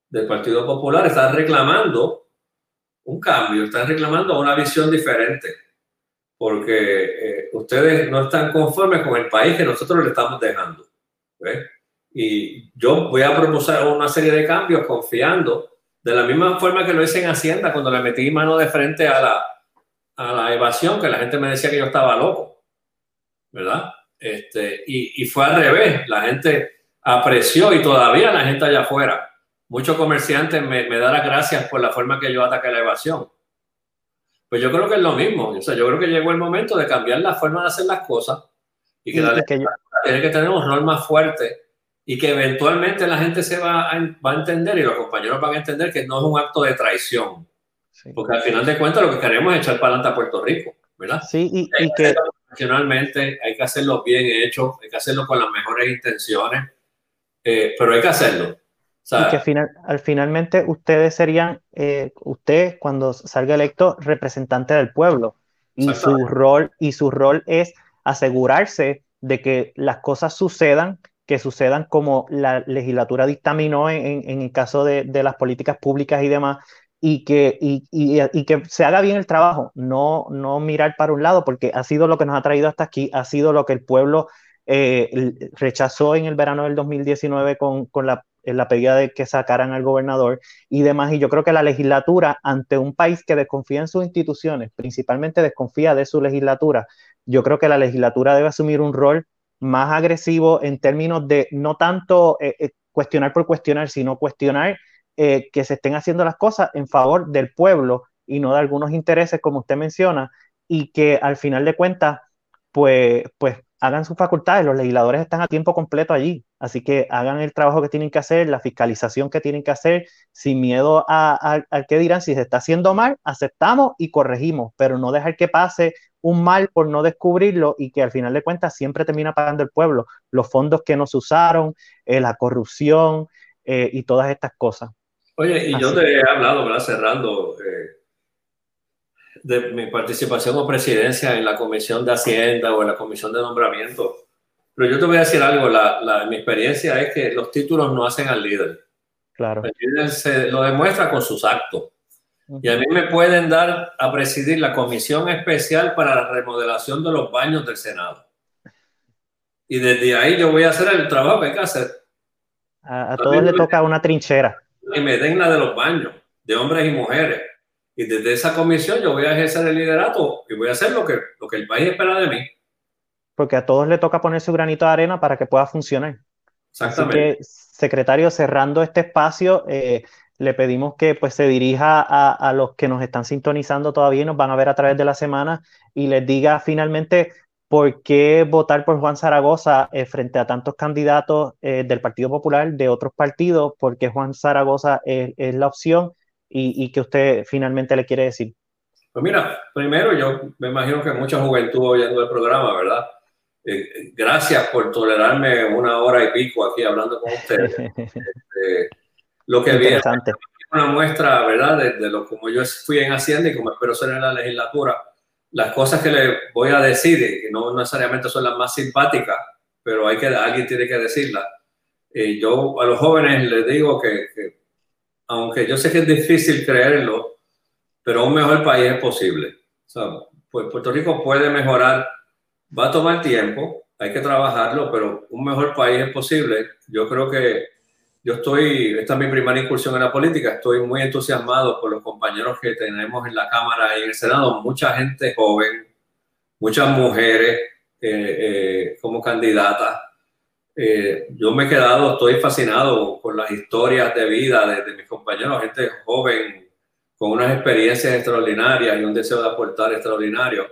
del Partido Popular, está reclamando un cambio, están reclamando una visión diferente, porque eh, ustedes no están conformes con el país que nosotros le estamos dejando. Y yo voy a proponer una serie de cambios confiando, de la misma forma que lo hice en Hacienda, cuando le metí mano de frente a la, a la evasión, que la gente me decía que yo estaba loco, ¿verdad? Este, y, y fue al revés, la gente apreció y todavía la gente allá afuera. Muchos comerciantes me, me dan las gracias por la forma que yo ataqué la evasión. Pues yo creo que es lo mismo. O sea, yo creo que llegó el momento de cambiar la forma de hacer las cosas y que, la tiene que tener un rol más fuerte y que eventualmente la gente se va a, va a entender y los compañeros van a entender que no es un acto de traición. Porque al final de cuentas lo que queremos es echar para adelante a Puerto Rico, ¿verdad? Sí, y, y que... Nacionalmente hay que hacerlo bien hecho, hay que hacerlo con las mejores intenciones, eh, pero hay que hacerlo. y que final, al finalmente ustedes serían, eh, usted cuando salga electo, representante del pueblo. Y su rol, y su rol es asegurarse de que las cosas sucedan, que sucedan como la legislatura dictaminó en, en, el caso de, de, las políticas públicas y demás, y que, y, y, que se haga bien el trabajo, no, no mirar para un lado, porque ha sido lo que nos ha traído hasta aquí, ha sido lo que el pueblo eh, rechazó en el verano del 2019 con, con la, la pedida de que sacaran al gobernador y demás. Y yo creo que la legislatura, ante un país que desconfía en sus instituciones, principalmente desconfía de su legislatura, yo creo que la legislatura debe asumir un rol más agresivo en términos de no tanto eh, eh, cuestionar por cuestionar, sino cuestionar eh, que se estén haciendo las cosas en favor del pueblo y no de algunos intereses, como usted menciona, y que al final de cuentas, pues, pues hagan sus facultades. Los legisladores están a tiempo completo allí, así que hagan el trabajo que tienen que hacer, la fiscalización que tienen que hacer, sin miedo a, a, que dirán, si se está haciendo mal, aceptamos y corregimos, pero no dejar que pase un mal por no descubrirlo y que al final de cuentas siempre termina pagando el pueblo, los fondos que no se usaron, eh, la corrupción eh, y todas estas cosas. Oye, y Así. yo te he hablado, ¿verdad? Cerrando eh, de mi participación o presidencia en la Comisión de Hacienda o en la Comisión de Nombramiento. Pero yo te voy a decir algo, la, la, mi experiencia es que los títulos no hacen al líder. Claro. El líder se lo demuestra con sus actos. Y a mí me pueden dar a presidir la Comisión Especial para la Remodelación de los Baños del Senado. Y desde ahí yo voy a hacer el trabajo que hay que hacer. A, a todos le toca una trinchera y me den la de los baños, de hombres y mujeres. Y desde esa comisión yo voy a ejercer el liderato y voy a hacer lo que, lo que el país espera de mí. Porque a todos le toca poner su granito de arena para que pueda funcionar. Exactamente. Así que, secretario, cerrando este espacio, eh, le pedimos que pues, se dirija a, a, los que nos están sintonizando todavía y nos van a ver a través de la semana y les diga finalmente ¿por qué votar por Juan Zaragoza eh, frente a tantos candidatos eh, del Partido Popular, de otros partidos? ¿Por qué Juan Zaragoza es, es la opción y, y, que usted finalmente le quiere decir? Pues mira, primero yo me imagino que mucha juventud oyendo el programa, ¿verdad? Eh, gracias por tolerarme una hora y pico aquí hablando con ustedes. este, lo que viene una muestra, ¿verdad? De, de, lo como yo fui en Hacienda y como espero ser en la legislatura las cosas que le voy a decir, que no necesariamente son las más simpáticas, pero hay que, alguien tiene que decirlas. Eh, yo a los jóvenes les digo que, que, aunque yo sé que es difícil creerlo, pero un mejor país es posible. O sea, pues Puerto Rico puede mejorar, va a tomar tiempo, hay que trabajarlo, pero un mejor país es posible. Yo creo que yo estoy, esta es mi primera incursión en la política, estoy muy entusiasmado por los compañeros que tenemos en la Cámara y en el Senado, mucha gente joven, muchas mujeres eh, eh, como candidatas. Eh, yo me he quedado, estoy fascinado con las historias de vida de, de mis compañeros, gente joven con unas experiencias extraordinarias y un deseo de aportar extraordinario.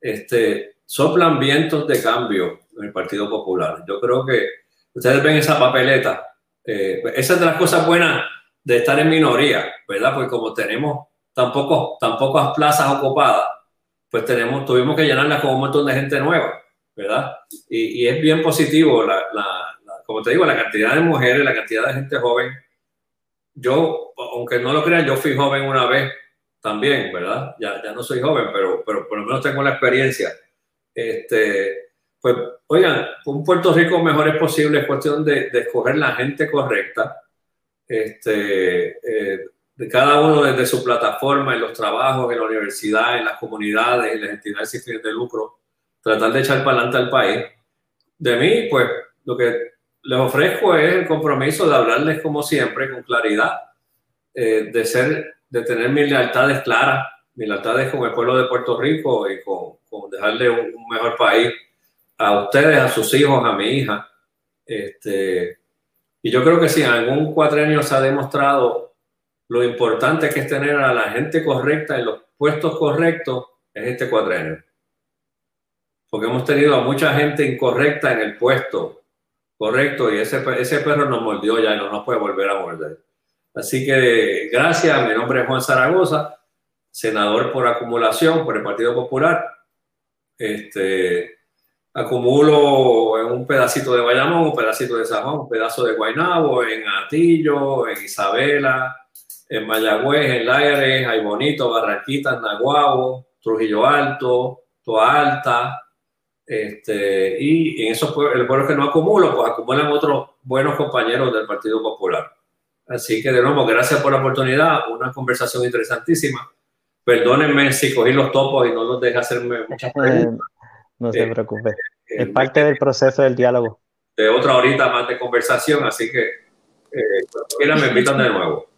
Este, soplan vientos de cambio en el Partido Popular. Yo creo que ustedes ven esa papeleta eh, esa es de las cosas buenas de estar en minoría, ¿verdad? Porque como tenemos tan, poco, tan pocas plazas ocupadas, pues tenemos, tuvimos que llenarlas con un montón de gente nueva, ¿verdad? Y, y es bien positivo, la, la, la, como te digo, la cantidad de mujeres, la cantidad de gente joven. Yo, aunque no lo crean, yo fui joven una vez también, ¿verdad? Ya, ya no soy joven, pero, pero por lo menos tengo la experiencia. Este, pues, oigan, un Puerto Rico mejor es posible, es cuestión de, de escoger la gente correcta, este, eh, de cada uno desde su plataforma, en los trabajos, en la universidad, en las comunidades, en las entidades sin fines de lucro, tratar de echar para adelante al país. De mí, pues, lo que les ofrezco es el compromiso de hablarles como siempre, con claridad, eh, de ser, de tener mis lealtades claras, mis lealtades con el pueblo de Puerto Rico y con, con dejarle un, un, mejor país a ustedes, a sus hijos, a mi hija. Este, y yo creo que si en algún cuatrenio se ha demostrado lo importante que es tener a la gente correcta en los puestos correctos, es este cuatrenio. Porque hemos tenido a mucha gente incorrecta en el puesto correcto y ese, ese perro nos mordió ya y no nos puede volver a morder. Así que gracias, mi nombre es Juan Zaragoza, senador por acumulación por el Partido Popular. Este, acumulo en un pedacito de Bayamón, un pedacito de San un pedazo de Guaynabo, en Atillo, en Isabela, en Mayagüez, en Lares, Hay Bonito, Barranquita, Naguabo, Trujillo Alto, Toa Alta, este, y en esos el pueblo que no acumulo, pues acumulan otros buenos compañeros del Partido Popular. Así que de nuevo, gracias por la oportunidad, una conversación interesantísima. Perdónenme si cogí los topos y no los dejé hacerme muchas preguntas. No se preocupe. Eh, es parte del proceso del diálogo. De otra horita más de conversación, así que eh, cuando quieran me invitan de nuevo.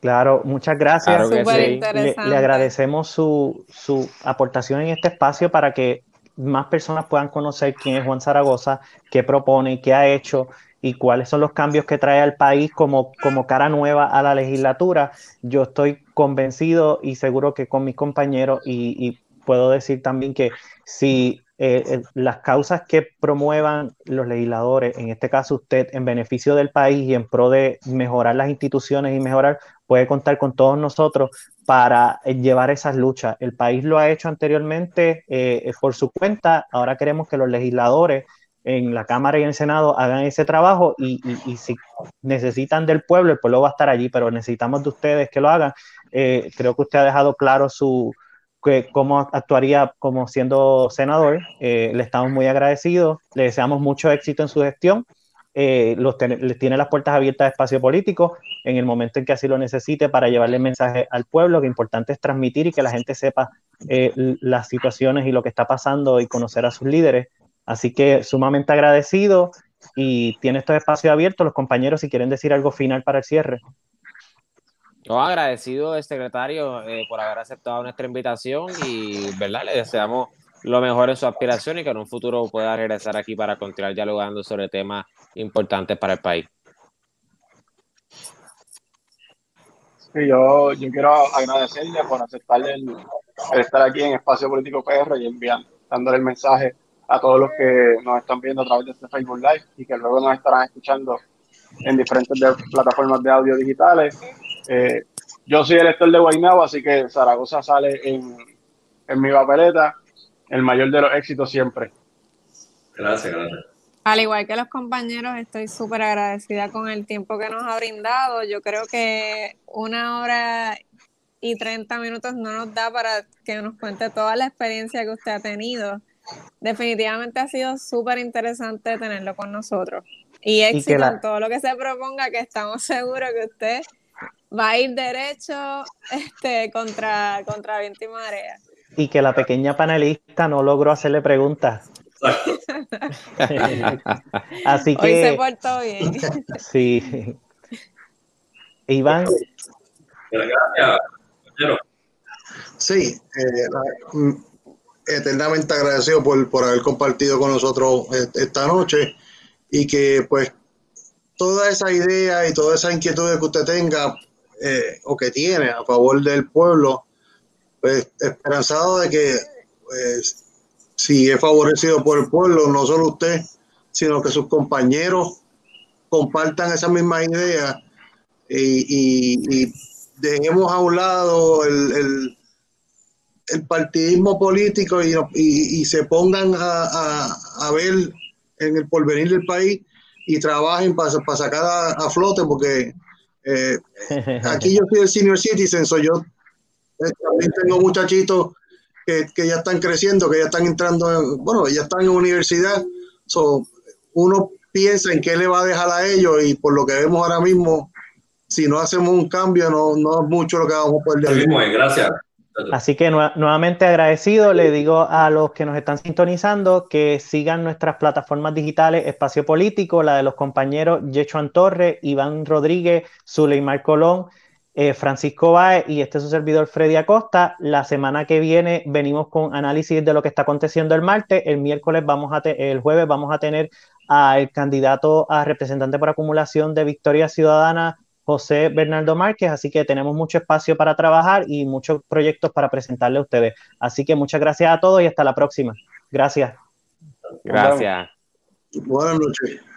Claro, muchas gracias. Claro sí. le, le, agradecemos su, su aportación en este espacio para que más personas puedan conocer quién es Juan Zaragoza, qué propone, qué ha hecho y cuáles son los cambios que trae al país como, como cara nueva a la legislatura. Yo estoy convencido y seguro que con mis compañeros y, puedo decir también que si eh, eh, las causas que promuevan los legisladores, en este caso usted, en beneficio del país y en pro de mejorar las instituciones y mejorar, puede contar con todos nosotros para eh, llevar esas luchas. El país lo ha hecho anteriormente eh, por su cuenta, ahora queremos que los legisladores en la Cámara y en el Senado hagan ese trabajo y, y, si necesitan del pueblo, el pueblo va a estar allí, pero necesitamos de ustedes que lo hagan. Eh, creo que usted ha dejado claro su, que, cómo actuaría como siendo senador. Eh, le estamos muy agradecidos, le deseamos mucho éxito en su gestión. Eh, los tiene las puertas abiertas de espacio político en el momento en que así lo necesite para llevarle mensaje al pueblo, que importante es transmitir y que la gente sepa eh, las situaciones y lo que está pasando y conocer a sus líderes. Así que sumamente agradecido y tiene estos espacios abiertos. Los compañeros, si quieren decir algo final para el cierre. Yo agradecido, secretario, eh, por haber aceptado nuestra invitación y, ¿verdad? Le deseamos lo mejor en su aspiración y que en un futuro pueda regresar aquí para continuar dialogando sobre temas importantes para el país. Sí, yo, yo quiero agradecerle por aceptarle el, el, estar aquí en Espacio Político PR y enviando, dándole el mensaje a todos los que nos están viendo a través de este Facebook Live y que luego nos estarán escuchando en diferentes de, plataformas de audio digitales eh, yo soy el elector de Guaynabo, así que Zaragoza sale en, en mi papeleta, el mayor de los éxitos siempre. Gracias, gracias. Al igual que los compañeros, estoy súper agradecida con el tiempo que nos ha brindado. Yo creo que una hora y 30 minutos no nos da para que nos cuente toda la experiencia que usted ha tenido. Definitivamente ha sido súper interesante tenerlo con nosotros. Y éxito y la... en todo lo que se proponga, que estamos seguros que usted va a ir derecho este, contra, contra viento y marea. Y que la pequeña panelista no logró hacerle preguntas. Así que. Hoy se portó bien. sí. Iván. Gracias, Sí, eh, eternamente agradecido por, por haber compartido con nosotros esta noche y que pues toda esa idea y toda esa inquietud que usted tenga eh, o que tiene a favor del pueblo, pues esperanzado de que pues, si es favorecido por el pueblo, no solo usted, sino que sus compañeros compartan esa misma idea y, y, y dejemos a un lado el, el, el partidismo político y, y se pongan a, a, a, ver en el porvenir del país y trabajen para, para sacar a, a flote porque eh, aquí yo soy el senior citizen, soy yo. Eh, también tengo muchachitos que, que, ya están creciendo, que ya están entrando, en, bueno, ya están en universidad. So, uno piensa en qué le va a dejar a ellos y por lo que vemos ahora mismo, si no hacemos un cambio, no, no es mucho lo que vamos a poder hacer. Gracias. Así que nuevamente agradecido, le digo a los que nos están sintonizando que sigan nuestras plataformas digitales Espacio Político, la de los compañeros Yechuan Torres, Iván Rodríguez, Zuleimar Colón, eh, Francisco Baez y este es su servidor Freddy Acosta. La semana que viene venimos con análisis de lo que está aconteciendo el martes. El miércoles vamos a el jueves vamos a tener al candidato a representante por acumulación de Victoria Ciudadana José Bernardo Márquez, así que tenemos mucho espacio para trabajar y muchos proyectos para presentarle a ustedes. Así que muchas gracias a todos y hasta la próxima. Gracias. Gracias. Buenas noches.